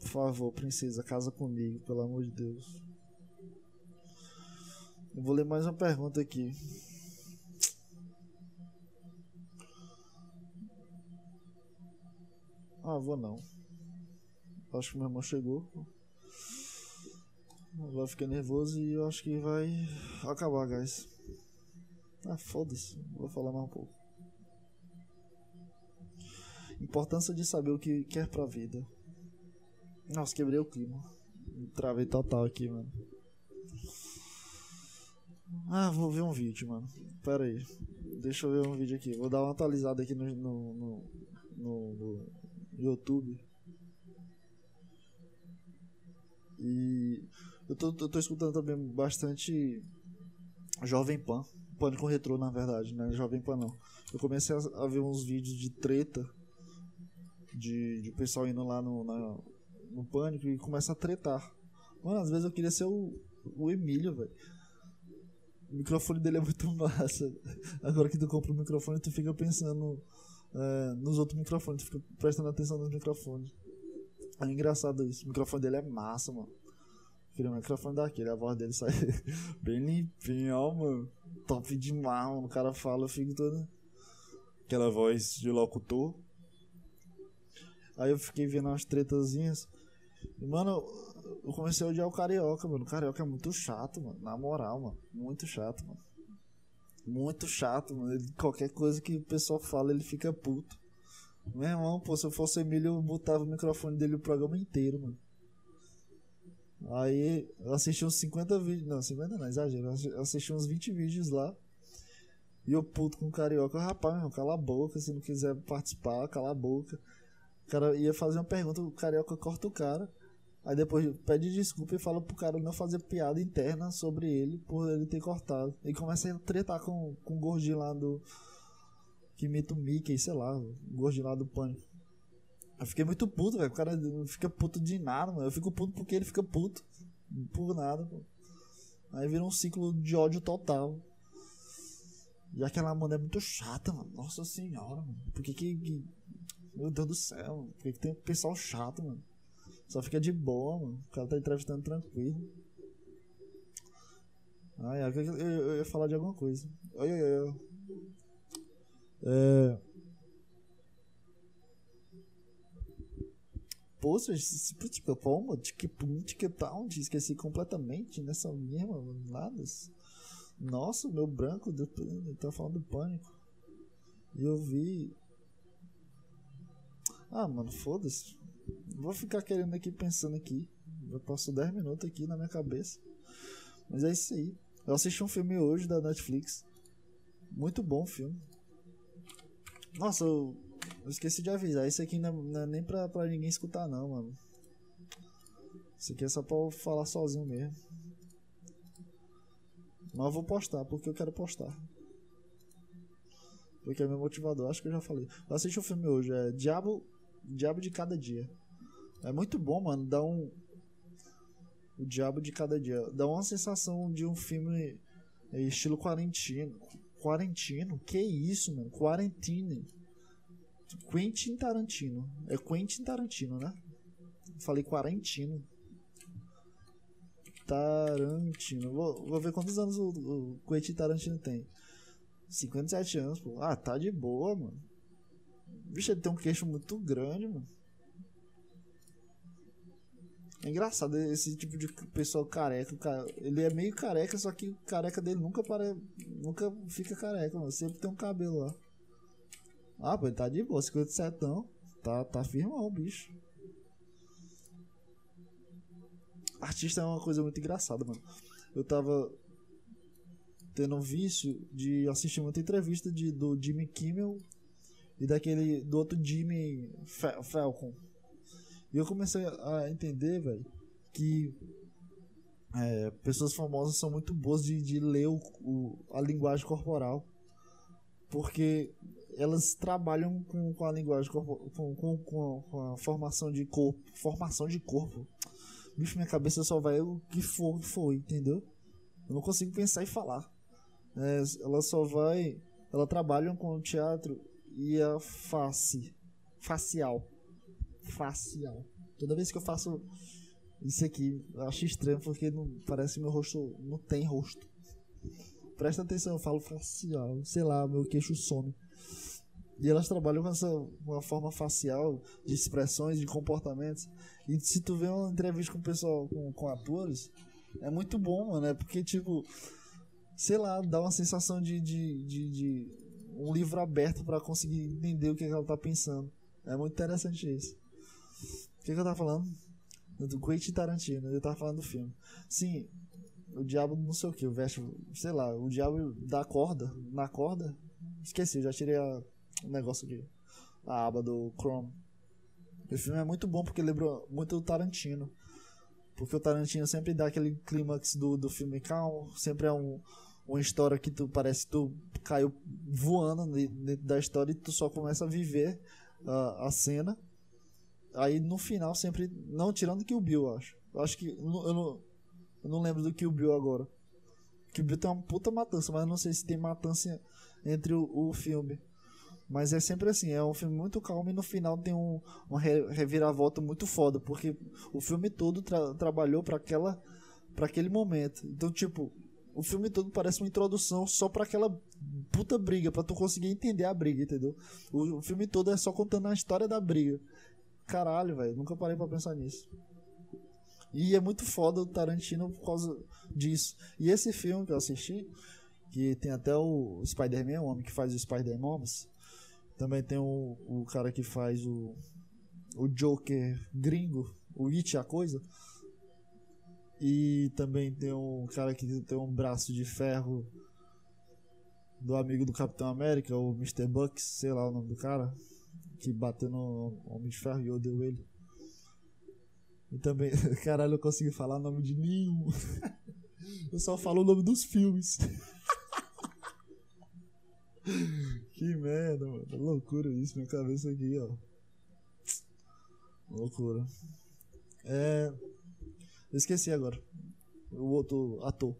Por favor, princesa, casa comigo, pelo amor de Deus. Eu vou ler mais uma pergunta aqui. Ah, vou não. Acho que meu irmão chegou. Agora fiquei nervoso e eu acho que vai acabar, guys. Ah, foda-se. Vou falar mais um pouco. Importância de saber o que quer pra vida. Nossa, quebrei o clima. Travei total aqui, mano. Ah, vou ver um vídeo, mano. Pera aí. Deixa eu ver um vídeo aqui. Vou dar uma atualizada aqui no, no, no, no, no YouTube. E eu tô, eu tô escutando também bastante Jovem Pan. Pânico Retrô, na verdade, né? Jovem Pan não. Eu comecei a, a ver uns vídeos de treta de, de pessoal indo lá no, na, no pânico e começa a tretar. Mano, às vezes eu queria ser o, o Emílio, velho. O microfone dele é muito massa. Agora que tu compra o microfone, tu fica pensando é, nos outros microfones, tu fica prestando atenção nos microfones. É engraçado isso. O microfone dele é massa, mano. Queria um microfone daquele, a voz dele sai bem limpinha, ó, mano. Top demais, mano. O cara fala, eu fico todo. Aquela voz de locutor. Aí eu fiquei vendo umas tretazinhas. E, mano, eu comecei a odiar o carioca, mano. O carioca é muito chato, mano. Na moral, mano. Muito chato, mano. Muito chato, mano. Ele, qualquer coisa que o pessoal fala, ele fica puto. Meu irmão, pô, se eu fosse Emílio, eu botava o microfone dele o programa inteiro, mano. Aí eu assisti uns 50 vídeos. Não, 50 não, exagero. Eu assisti uns 20 vídeos lá. E eu puto com o carioca. Rapaz, meu cala a boca. Se não quiser participar, cala a boca. O cara ia fazer uma pergunta, o carioca corta o cara. Aí depois pede desculpa e fala pro cara não fazer piada interna sobre ele por ele ter cortado. E começa a tretar com, com o gordinho lá do. Que imita o Mickey, sei lá, o gordinho lá do pânico. Eu fiquei muito puto, velho. O cara não fica puto de nada, mano. Eu fico puto porque ele fica puto. Por nada, pô. Aí vira um ciclo de ódio total. E aquela mulher é muito chata, mano. Nossa senhora, mano. Por que que meu Deus do céu, por que, que tem pessoal chato, mano? Só fica de boa, mano. O cara tá entrevistando tranquilo. Ai, eu, eu, eu ia falar de alguma coisa. Oi, oi, oi. É. Poxa, tipo, como? Ponte que tal? Esqueci completamente nessa mesma nada. Nossa, meu branco, tá falando do pânico. E eu vi ah, mano, foda-se. Vou ficar querendo aqui pensando aqui. Eu passo 10 minutos aqui na minha cabeça. Mas é isso aí. Eu assisti um filme hoje da Netflix. Muito bom filme. Nossa, eu, eu esqueci de avisar. Isso aqui não é, não é, nem pra, pra ninguém escutar, não, mano. Isso aqui é só pra eu falar sozinho mesmo. Mas eu vou postar, porque eu quero postar. Porque é meu motivador, acho que eu já falei. Eu assisti um filme hoje, é Diabo Diabo de Cada Dia. É muito bom, mano. Dá um. O Diabo de Cada Dia. Dá uma sensação de um filme estilo quarentino. Quarentino? Que isso, mano? Quarentine. Quentin Tarantino. É Quentin Tarantino, né? Falei quarentino. Tarantino. Vou, vou ver quantos anos o, o Quentin Tarantino tem. 57 anos, pô. Ah, tá de boa, mano. Bicho, ele tem um queixo muito grande, mano. É engraçado esse tipo de pessoa careca. Ele é meio careca, só que careca dele nunca para, nunca fica careca, mano. Sempre tem um cabelo lá. Ah, pô, ele tá de boa, 57 anos. Tá, tá firmão o bicho. Artista é uma coisa muito engraçada, mano. Eu tava tendo um vício de assistir muita entrevista de, do Jimmy Kimmel e daquele do outro Jimmy Falcon. E eu comecei a entender, velho, que é, pessoas famosas são muito boas de, de ler o, o, a linguagem corporal. Porque elas trabalham com, com a linguagem corporal, com, com, com, a formação de corpo. Formação de corpo. Bicho, minha cabeça só vai o que for, foi, entendeu? Eu não consigo pensar e falar. É, ela só vai. Ela trabalham com o teatro e a face. Facial. Facial. Toda vez que eu faço isso aqui, eu acho estranho porque não, parece que meu rosto não tem rosto. Presta atenção, eu falo facial. Sei lá, meu queixo some. E elas trabalham com essa uma forma facial de expressões, de comportamentos. E se tu vê uma entrevista com o pessoal, com, com atores, é muito bom, mano. É porque, tipo, sei lá, dá uma sensação de, de, de, de um livro aberto para conseguir entender o que, é que ela tá pensando. É muito interessante isso. O que, é que eu tava falando? Do Quentin Tarantino, eu tava falando do filme. Sim, o diabo não sei o que, o veste, sei lá, o diabo da corda, na corda. Esqueci, já tirei a, o negócio aqui, a aba do Chrome. O filme é muito bom porque lembra muito o Tarantino. Porque o Tarantino sempre dá aquele clímax do, do filme calmo, sempre é um, uma história que tu parece que tu caiu voando dentro da história e tu só começa a viver uh, a cena. Aí no final sempre. Não tirando que o Bill, acho. Eu acho que. Eu não, eu não lembro do que o Bill agora. Que o Bill tem uma puta matança, mas eu não sei se tem matança entre o, o filme. Mas é sempre assim, é um filme muito calmo e no final tem um, uma reviravolta muito foda, porque o filme todo tra trabalhou para aquela para aquele momento. Então, tipo, o filme todo parece uma introdução só para aquela puta briga, para tu conseguir entender a briga, entendeu? O, o filme todo é só contando a história da briga. Caralho, velho, nunca parei para pensar nisso. E é muito foda o Tarantino por causa disso. E esse filme que eu assisti, que tem até o Spider-Man, o homem que faz o Spider-Man, também tem o, o cara que faz o, o Joker gringo, o It, a coisa. E também tem um cara que tem um braço de ferro do amigo do Capitão América, o Mr. Bucks, sei lá o nome do cara, que bateu no Homem de Ferro e odeio ele. E também, caralho, eu consegui falar o nome de nenhum. Eu só falo o nome dos filmes. que merda, mano. Loucura isso, minha cabeça aqui, ó. Loucura. É. Esqueci agora. O outro ator.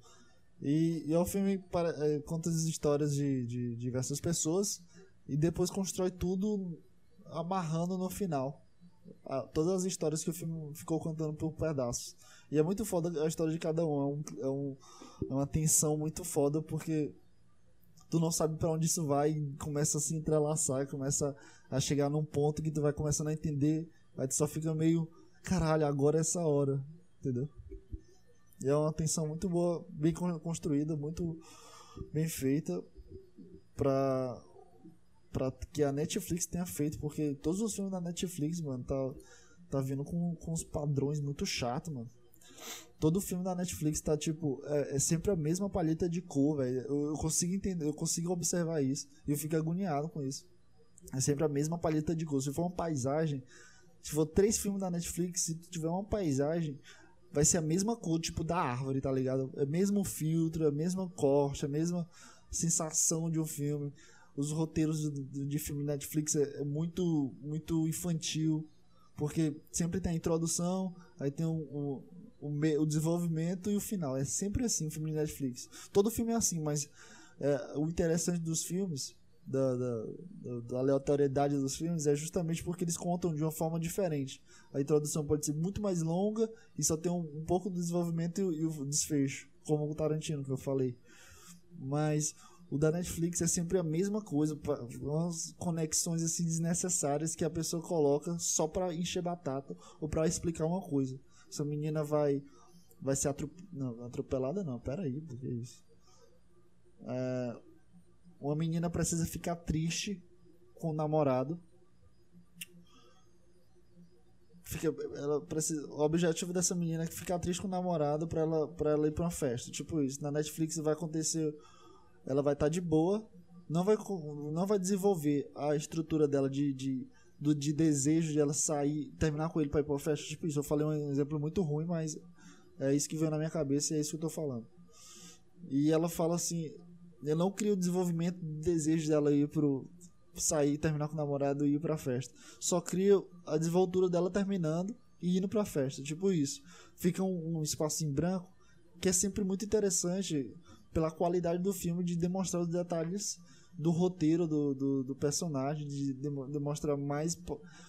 E, e é um filme para, é, conta as histórias de, de diversas pessoas e depois constrói tudo amarrando no final. A, todas as histórias que o filme ficou contando por pedaços. E é muito foda a história de cada um. É, um, é, um, é uma tensão muito foda porque tu não sabe para onde isso vai e começa a se entrelaçar, começa a chegar num ponto que tu vai começando a entender, aí tu só fica meio, caralho, agora é essa hora, entendeu? E é uma tensão muito boa, bem construída, muito bem feita pra, pra que a Netflix tenha feito, porque todos os filmes da Netflix, mano, tá, tá vindo com, com uns padrões muito chato, mano todo filme da Netflix tá tipo. É, é sempre a mesma palheta de cor, velho. Eu, eu, consigo entender, eu consigo observar isso. E eu fico agoniado com isso. É sempre a mesma palheta de cor. Se for uma paisagem. Se for três filmes da Netflix, se tiver uma paisagem, vai ser a mesma cor, tipo, da árvore, tá ligado? É o mesmo filtro, é a mesma corte, a mesma sensação de um filme. Os roteiros de, de filme Netflix é, é muito, muito infantil Porque sempre tem a introdução, aí tem o, o, o, o desenvolvimento e o final. É sempre assim o filme Netflix. Todo filme é assim, mas é, o interessante dos filmes, da, da, da- da aleatoriedade dos filmes, é justamente porque eles contam de uma forma diferente. A introdução pode ser muito mais longa e só tem um, um pouco do desenvolvimento e, e o desfecho, como o Tarantino que eu falei. Mas o da Netflix é sempre a mesma coisa, pa- umas conexões assim desnecessárias que a pessoa coloca só pra encher batata ou pra explicar uma coisa. Essa menina vai vai ser atrop... não, atropelada não, pera aí, porque é isso. É, menina precisa ficar triste com o namorado. Fica, ela precisa, o objetivo dessa menina é ficar triste com o namorado pra ela, pra ela ir pra uma festa. Tipo isso. Na Netflix vai acontecer. Ela vai estar de boa. Não vai, não vai desenvolver a estrutura dela de, de, do, de desejo de ela sair, terminar com ele pra ir pra uma festa. Tipo isso. Eu falei um exemplo muito ruim, mas é isso que veio na minha cabeça e é isso que eu tô falando. E ela fala assim: eu não crio o desenvolvimento do desejo dela ir pro. sair, terminar com o namorado e ir pra festa. Só cria a desenvoltura dela terminando e indo pra festa. Tipo isso. Fica um, um espaço em branco que é sempre muito interessante pela qualidade do filme de demonstrar os detalhes do roteiro do, do, do personagem, de demo- demonstrar mais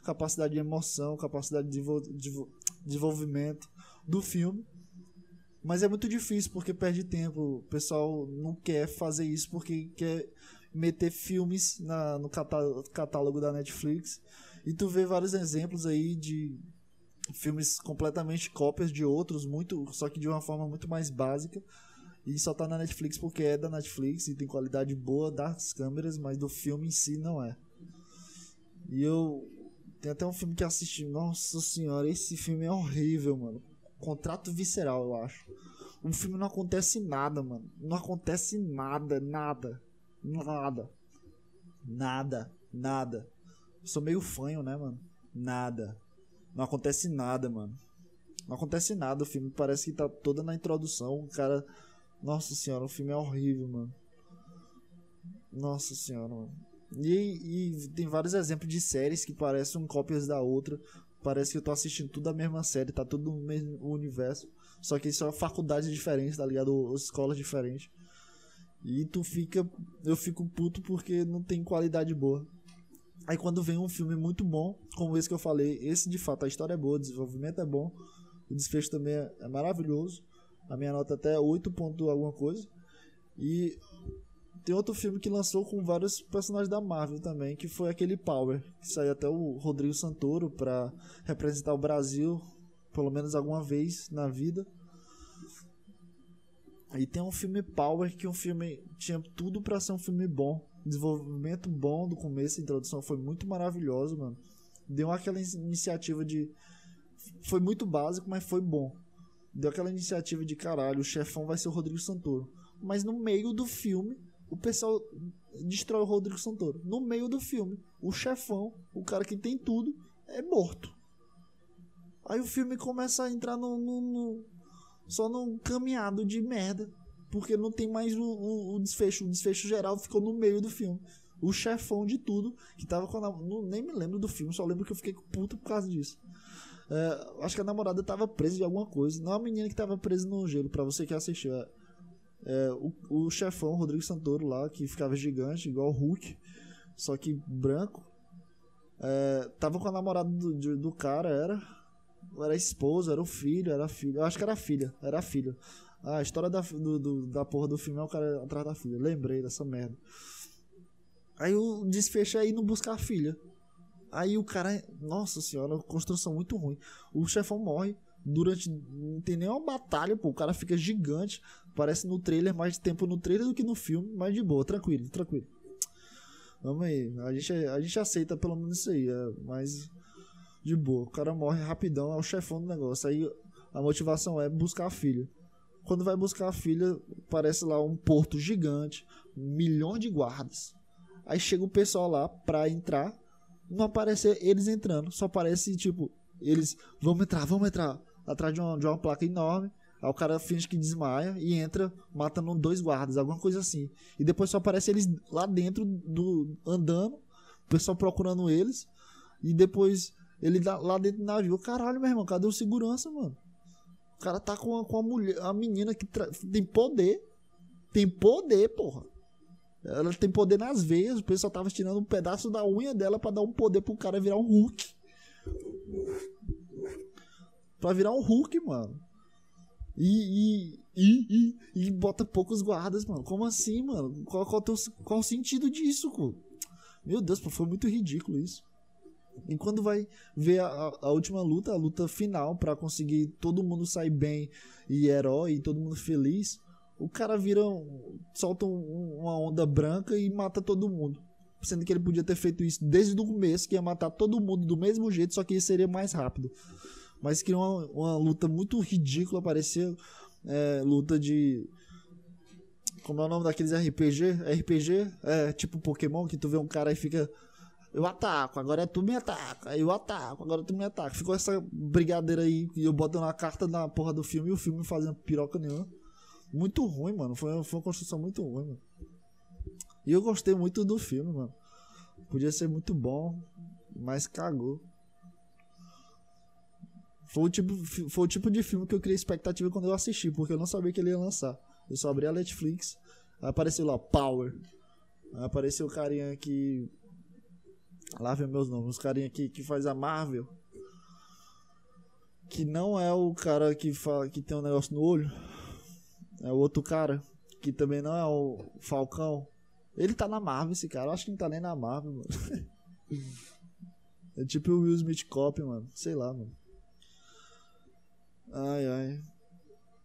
capacidade de emoção, capacidade de desenvol- desenvol- desenvolvimento do filme. Mas é muito difícil porque perde tempo. O pessoal não quer fazer isso porque quer meter filmes na, no catá- catálogo da Netflix. E tu vê vários exemplos aí de filmes completamente cópias de outros, muito, só que de uma forma muito mais básica. E só tá na Netflix porque é da Netflix e tem qualidade boa das câmeras, mas do filme em si não é. E eu. Tem até um filme que assisti. Nossa senhora, esse filme é horrível, mano. Contrato visceral, eu acho. O filme não acontece nada, mano. Não acontece nada, nada. Nada. Nada, nada. Eu sou meio fanho, né, mano? Nada. Não acontece nada, mano. Não acontece nada. O filme parece que tá toda na introdução. O cara. Nossa senhora, o filme é horrível, mano. Nossa senhora, mano. E, e tem vários exemplos de séries que parecem cópias da outra. Parece que eu tô assistindo tudo a mesma série, tá tudo no mesmo universo. Só que isso é faculdades diferentes, tá ligado? Escolas diferentes. E tu fica. Eu fico puto porque não tem qualidade boa. Aí quando vem um filme muito bom, como esse que eu falei, esse de fato a história é boa, o desenvolvimento é bom, o desfecho também é, é maravilhoso. A minha nota até é 8 ponto alguma coisa. E tem outro filme que lançou com vários personagens da Marvel também, que foi aquele Power, que saiu até o Rodrigo Santoro pra representar o Brasil, pelo menos alguma vez na vida. E tem um filme Power que um filme tinha tudo pra ser um filme bom, desenvolvimento bom do começo, a introdução foi muito maravilhosa, mano. Deu aquela in- iniciativa de foi muito básico, mas foi bom. Deu aquela iniciativa de caralho, o chefão vai ser o Rodrigo Santoro. Mas no meio do filme, o pessoal destrói o Rodrigo Santoro. No meio do filme, o chefão, o cara que tem tudo, é morto. Aí o filme começa a entrar no, no- no- só num caminhado de merda. Porque não tem mais o, o- o desfecho. O desfecho geral ficou no meio do filme. O chefão de tudo, que tava com a nam- não, Nem me lembro do filme, só lembro que eu fiquei puto por causa disso. É, acho que a namorada tava presa de alguma coisa. Não a menina que tava presa no gelo, pra você que assistiu. É, é, o, o chefão, Rodrigo Santoro lá, que ficava gigante, igual o Hulk, só que branco. É, tava com a namorada do, de- do cara, era. Era a esposa, era o filho, era a filha. Eu acho que era a filha, era a filha. Ah, a história da, do, do- da porra do filme é o cara atrás da filha. Lembrei dessa merda. Aí o desfecho é ir não buscar a filha. Aí o cara. Nossa senhora, construção muito ruim. O chefão morre. Durante. Não tem nenhuma batalha, pô. O cara fica gigante. Parece no trailer, mais tempo no trailer do que no filme. Mas de boa, tranquilo, tranquilo. Vamos aí. A gente, a gente aceita pelo menos isso aí. É, mas. De boa. O cara morre rapidão, é o chefão do negócio. Aí a motivação é buscar a filha. Quando vai buscar a filha, parece lá um porto gigante, um milhão de guardas. Aí chega o pessoal lá pra entrar, não aparece eles entrando, só aparece tipo, eles, vamos entrar, vamos entrar, atrás de uma, de uma placa enorme. Aí o cara finge que desmaia e entra matando dois guardas, alguma coisa assim. E depois só aparece eles lá dentro do andando, o pessoal procurando eles. E depois Ele lá dentro do navio, caralho, meu irmão, cadê o segurança, mano? O cara tá com a, com a mulher, a menina que tem poder. Tem poder, porra. Ela tem poder nas veias. O pessoal tava tirando um pedaço da unha dela para dar um poder pro cara virar um Hulk. Pra virar um Hulk, mano. E, e, e, e, e bota poucos guardas, mano. Como assim, mano? Qual, qual, teu, qual o sentido disso, pô? Meu Deus, foi muito ridículo isso. E quando vai ver a, a última luta, a luta final, para conseguir todo mundo sair bem e herói e todo mundo feliz, o cara vira. solta um, uma onda branca e mata todo mundo. Sendo que ele podia ter feito isso desde o começo, que ia matar todo mundo do mesmo jeito, só que seria mais rápido. Mas que uma, uma luta muito ridícula, parecia é, luta de. Como é o nome daqueles RPG? RPG? É tipo Pokémon, que tu vê um cara e fica eu ataco, agora é tu me ataca, eu ataco, agora tu me ataca. Ficou essa brigadeira aí e eu botando a carta na porra do filme e o filme fazendo piroca nenhuma. Muito ruim, mano. Foi, foi uma construção muito ruim, mano. E eu gostei muito do filme, mano. Podia ser muito bom, mas cagou. Foi o, tipo, foi o tipo de filme que eu criei expectativa quando eu assisti, porque eu não sabia que ele ia lançar. Eu só abri a Netflix, apareceu lá, Power. Apareceu o carinha que Lá vem meus nomes. Os carinha aqui que faz a Marvel. Que não é o cara que, fala, que tem um negócio no olho. É o outro cara. Que também não é o Falcão. Ele tá na Marvel, esse cara. Eu acho que não tá nem na Marvel, mano. é tipo o Will Smith Cop, mano. Sei lá, mano. Ai, ai.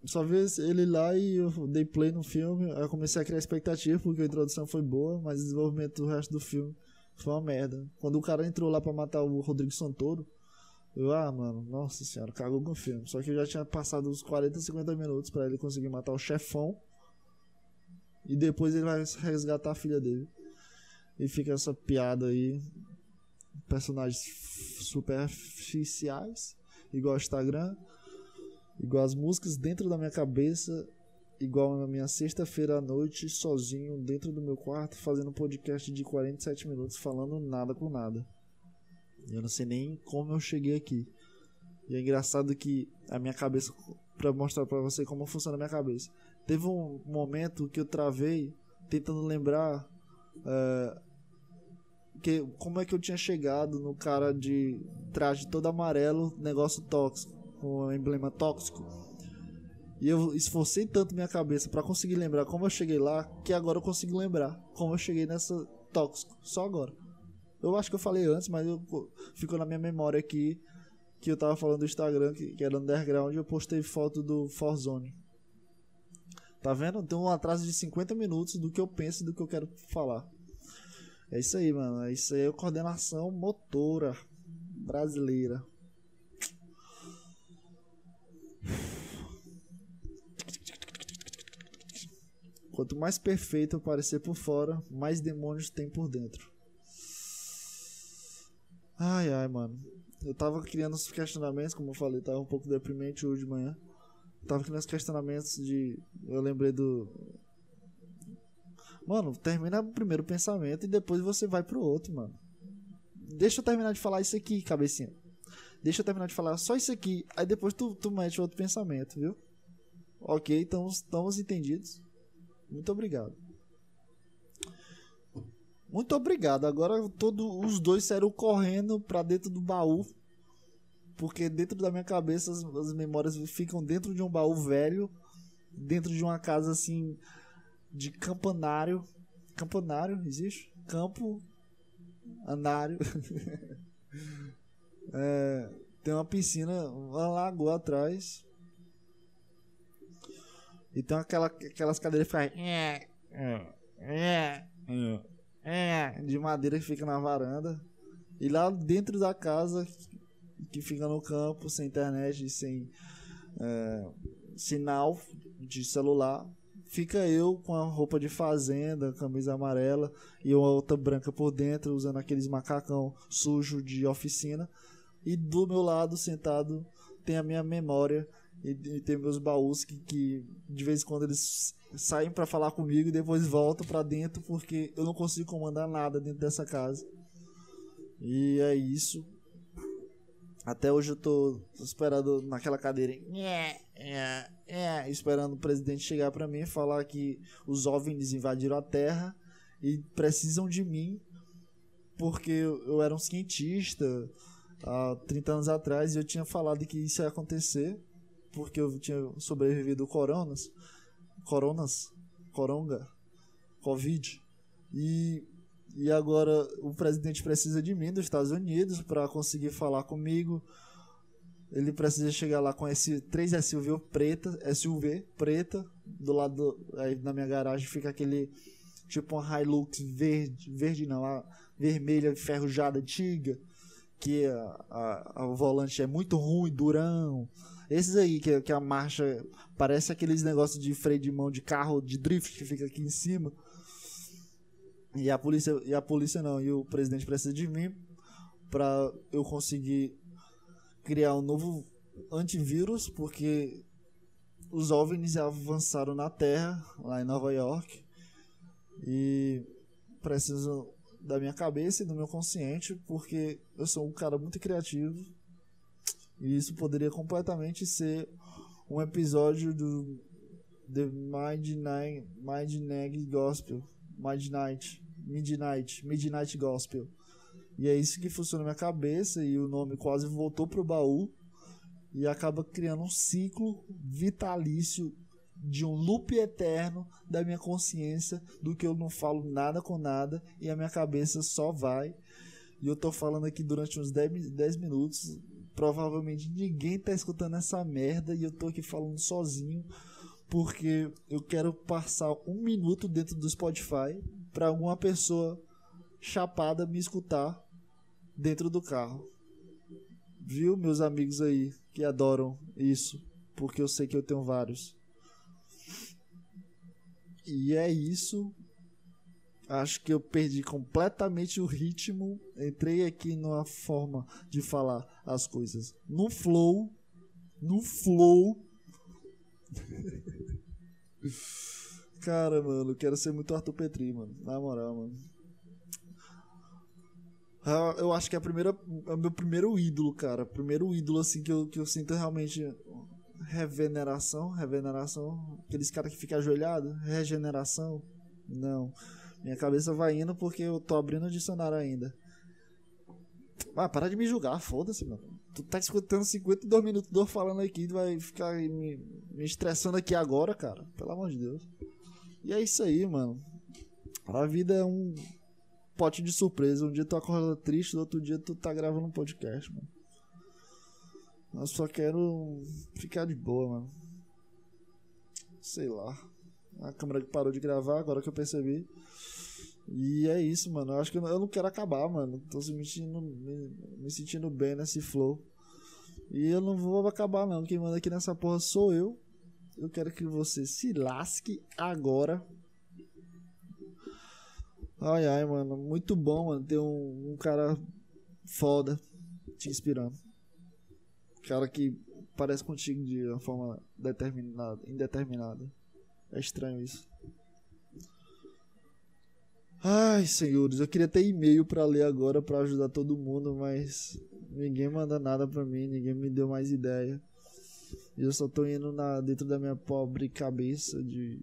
Só vi ele lá e eu dei play no filme. Eu comecei a criar expectativa porque a introdução foi boa, mas o desenvolvimento do resto do filme foi uma merda. Quando o cara entrou lá pra matar o Rodrigo Santoro, eu, ah, mano, nossa senhora, cagou com o filme. Só que eu já tinha passado uns 40, 50 minutos para ele conseguir matar o chefão. E depois ele vai resgatar a filha dele. E fica essa piada aí. Personagens superficiais, igual o Instagram, igual as músicas dentro da minha cabeça igual na minha sexta-feira à noite, sozinho, dentro do meu quarto, fazendo um podcast de 47 minutos, falando nada com nada. Eu não sei nem como eu cheguei aqui. E é engraçado que a minha cabeça, para mostrar para você como funciona a minha cabeça, teve um momento que eu travei tentando lembrar uh, que, como é que eu tinha chegado no cara de traje todo amarelo, negócio tóxico, com emblema tóxico e eu esforcei tanto minha cabeça para conseguir lembrar como eu cheguei lá, que agora eu consigo lembrar como eu cheguei nessa tóxico, só agora. Eu acho que eu falei antes, mas eu, ficou na minha memória aqui que eu tava falando do Instagram, que, que era underground, e eu postei foto do Forzone. Tá vendo? Tem um atraso de 50 minutos do que eu penso e do que eu quero falar. É isso aí, mano. É isso aí é coordenação motora brasileira. Quanto mais perfeito eu parecer por fora, mais demônios tem por dentro. Ai, ai, mano. Eu tava criando uns questionamentos, como eu falei, tava um pouco deprimente hoje de manhã. Eu tava criando uns questionamentos de. Eu lembrei do. Mano, termina o primeiro pensamento e depois você vai pro outro, mano. Deixa eu terminar de falar isso aqui, cabecinha. Deixa eu terminar de falar só isso aqui. Aí depois tu, tu mete outro pensamento, viu? Ok, estamos entendidos. Muito obrigado. Muito obrigado. Agora todos os dois saíram correndo para dentro do baú. Porque dentro da minha cabeça as, as, memórias ficam dentro de um baú velho. Dentro de uma casa assim. De campanário. Campanário, existe? Campo. Anário. é, tem uma piscina, uma lagoa atrás. Então aquela, aquelas cadeiras ficam de madeira que fica na varanda. E lá dentro da casa, que fica no campo, sem internet, sem é, sinal de celular, fica eu com a roupa de fazenda, camisa amarela e uma outra branca por dentro, usando aqueles macacão sujo de oficina. E do meu lado, sentado, tem a minha memória e, e tem meus baús que, que de vez em quando eles saem para falar comigo e depois voltam para dentro porque eu não consigo comandar nada dentro dessa casa. E é isso. Até hoje eu tô esperando naquela cadeira, esperando o presidente chegar para mim e falar que os OVNIs invadiram a Terra e precisam de mim porque eu era um cientista há 30 anos atrás e eu tinha falado que isso ia acontecer porque eu tinha sobrevivido coronas, coronas, coronga, covid e e agora o presidente precisa de mim dos Estados Unidos para conseguir falar comigo. Ele precisa chegar lá com esse 3 SUV preta, SUV preta, do lado aí na minha garagem fica aquele tipo uma Hilux verde, verde não, a vermelha enferrujada antiga, que a, a, a, o volante é muito ruim, durão. Esses aí que, que a marcha parece aqueles negócios de freio de mão de carro de drift que fica aqui em cima. E a polícia, e a polícia não, e o presidente precisa de mim para eu conseguir criar um novo antivírus, porque os OVNIs avançaram na Terra, lá em Nova York, e preciso da minha cabeça e do meu consciente, porque eu sou um cara muito criativo, e isso poderia completamente ser um episódio do The Midnight, Midnight Gospel, Midnight, Midnight, Midnight Gospel. E é isso que funciona na minha cabeça e o nome quase voltou pro baú e acaba criando um ciclo vitalício de um loop eterno da minha consciência do que eu não falo nada com nada e a minha cabeça só vai. E eu tô falando aqui durante uns 10, 10 minutos. Provavelmente ninguém tá escutando essa merda e eu tô aqui falando sozinho porque eu quero passar um minuto dentro do Spotify para alguma pessoa chapada me escutar dentro do carro. Viu, meus amigos aí que adoram isso, porque eu sei que eu tenho vários. E é isso. Acho que eu perdi completamente o ritmo. Entrei aqui numa forma de falar as coisas no flow. No flow. Cara, mano, eu quero ser muito Arthur Petri, mano. Na moral, mano. Ah, eu acho que é, a primeira, é o meu primeiro ídolo, cara. Primeiro ídolo, assim, que eu, que eu sinto realmente reveneração. Reveneração. Aqueles caras que ficam ajoelhados. Regeneração. Não. Minha cabeça vai indo porque eu tô abrindo o dicionário ainda. Ah, para de me julgar, foda-se, mano. Tu tá escutando 52 minutos do falando aqui, tu vai ficar me, me estressando aqui agora, cara. Pelo amor de Deus. E é isso aí, mano. A vida é um pote de surpresa. Um dia tu acorda triste, no outro dia tu tá gravando um podcast, mano. Eu só quero ficar de boa, mano. Sei lá. A câmera parou de gravar, agora que eu percebi. E é isso, mano. Eu acho que eu não quero acabar, mano. Tô me sentindo, me, me sentindo bem nesse flow. E eu não vou acabar, não. Quem manda aqui nessa porra sou eu. Eu quero que você se lasque agora. Ai, ai, mano. Muito bom, mano. Ter um, um cara foda te inspirando. Cara que parece contigo de uma forma determinada, indeterminada. É estranho isso. Ai, senhores, eu queria ter e-mail para ler agora para ajudar todo mundo, mas ninguém manda nada para mim, ninguém me deu mais ideia. E eu só tô indo na, dentro da minha pobre cabeça de,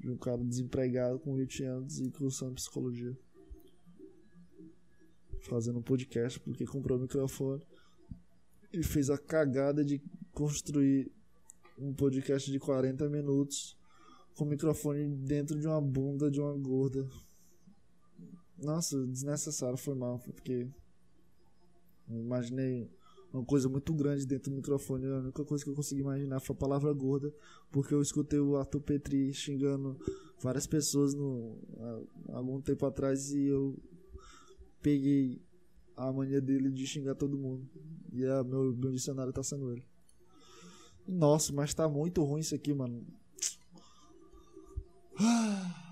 de um cara desempregado com 20 anos e cursando psicologia. Fazendo um podcast porque comprou o microfone e fez a cagada de construir um podcast de 40 minutos com o microfone dentro de uma bunda de uma gorda. Nossa, desnecessário, foi mal, porque imaginei uma coisa muito grande dentro do microfone. A única coisa que eu consegui imaginar foi a palavra gorda, porque eu escutei o Arthur Petri xingando várias pessoas no, há, algum tempo atrás e eu peguei a mania dele de xingar todo mundo. E a, meu, meu dicionário tá sendo ele. Nossa, mas tá muito ruim isso aqui, mano.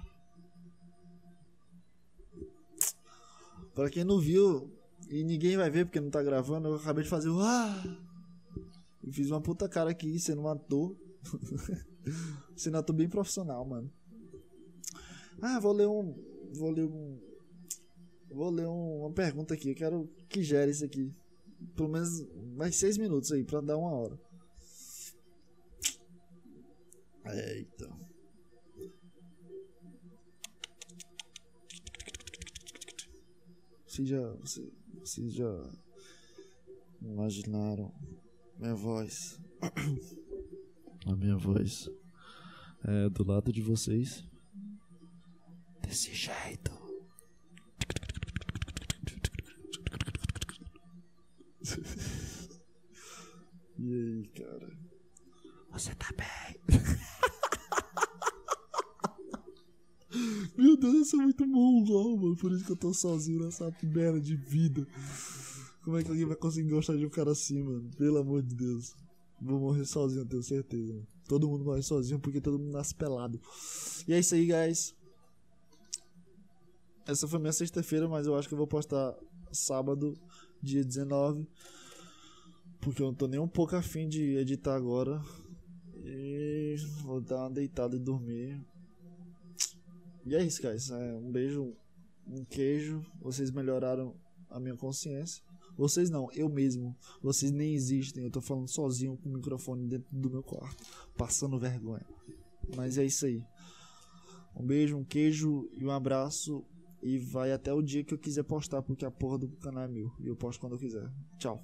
Pra quem não viu, e ninguém vai ver porque não tá gravando. Eu acabei de fazer o. Ah! Fiz uma puta cara aqui, sendo um ator. sendo um ator bem profissional, mano. Ah, vou ler um. Vou ler um. Vou ler um, uma pergunta aqui. Eu quero que gere isso aqui. pelo menos mais seis minutos aí pra dar uma hora. Eita. Vocês já. Vocês, vocês já. Imaginaram minha voz. A minha voz. É do lado de vocês. Desse jeito. E aí, cara? Você tá bem? Meu Deus, eu sou muito mongol, mano. Por isso que eu tô sozinho nessa merda de vida. Como é que alguém vai conseguir gostar de um cara assim, mano? Pelo amor de Deus. Vou morrer sozinho, eu tenho certeza. Mano. Todo mundo morre sozinho porque todo mundo nasce pelado. E é isso aí, guys. Essa foi minha sexta-feira, mas eu acho que eu vou postar sábado, dia 19. Porque eu não tô nem um pouco afim de editar agora. E vou dar uma deitada e dormir. E é isso, guys. É, um beijo, um queijo. Vocês melhoraram a minha consciência. Vocês não, eu mesmo. Vocês nem existem. Eu tô falando sozinho com o microfone dentro do meu quarto, passando vergonha. Mas é isso aí. Um beijo, um queijo e um abraço. E vai até o dia que eu quiser postar, porque a porra do canal é meu. E eu posto quando eu quiser. Tchau.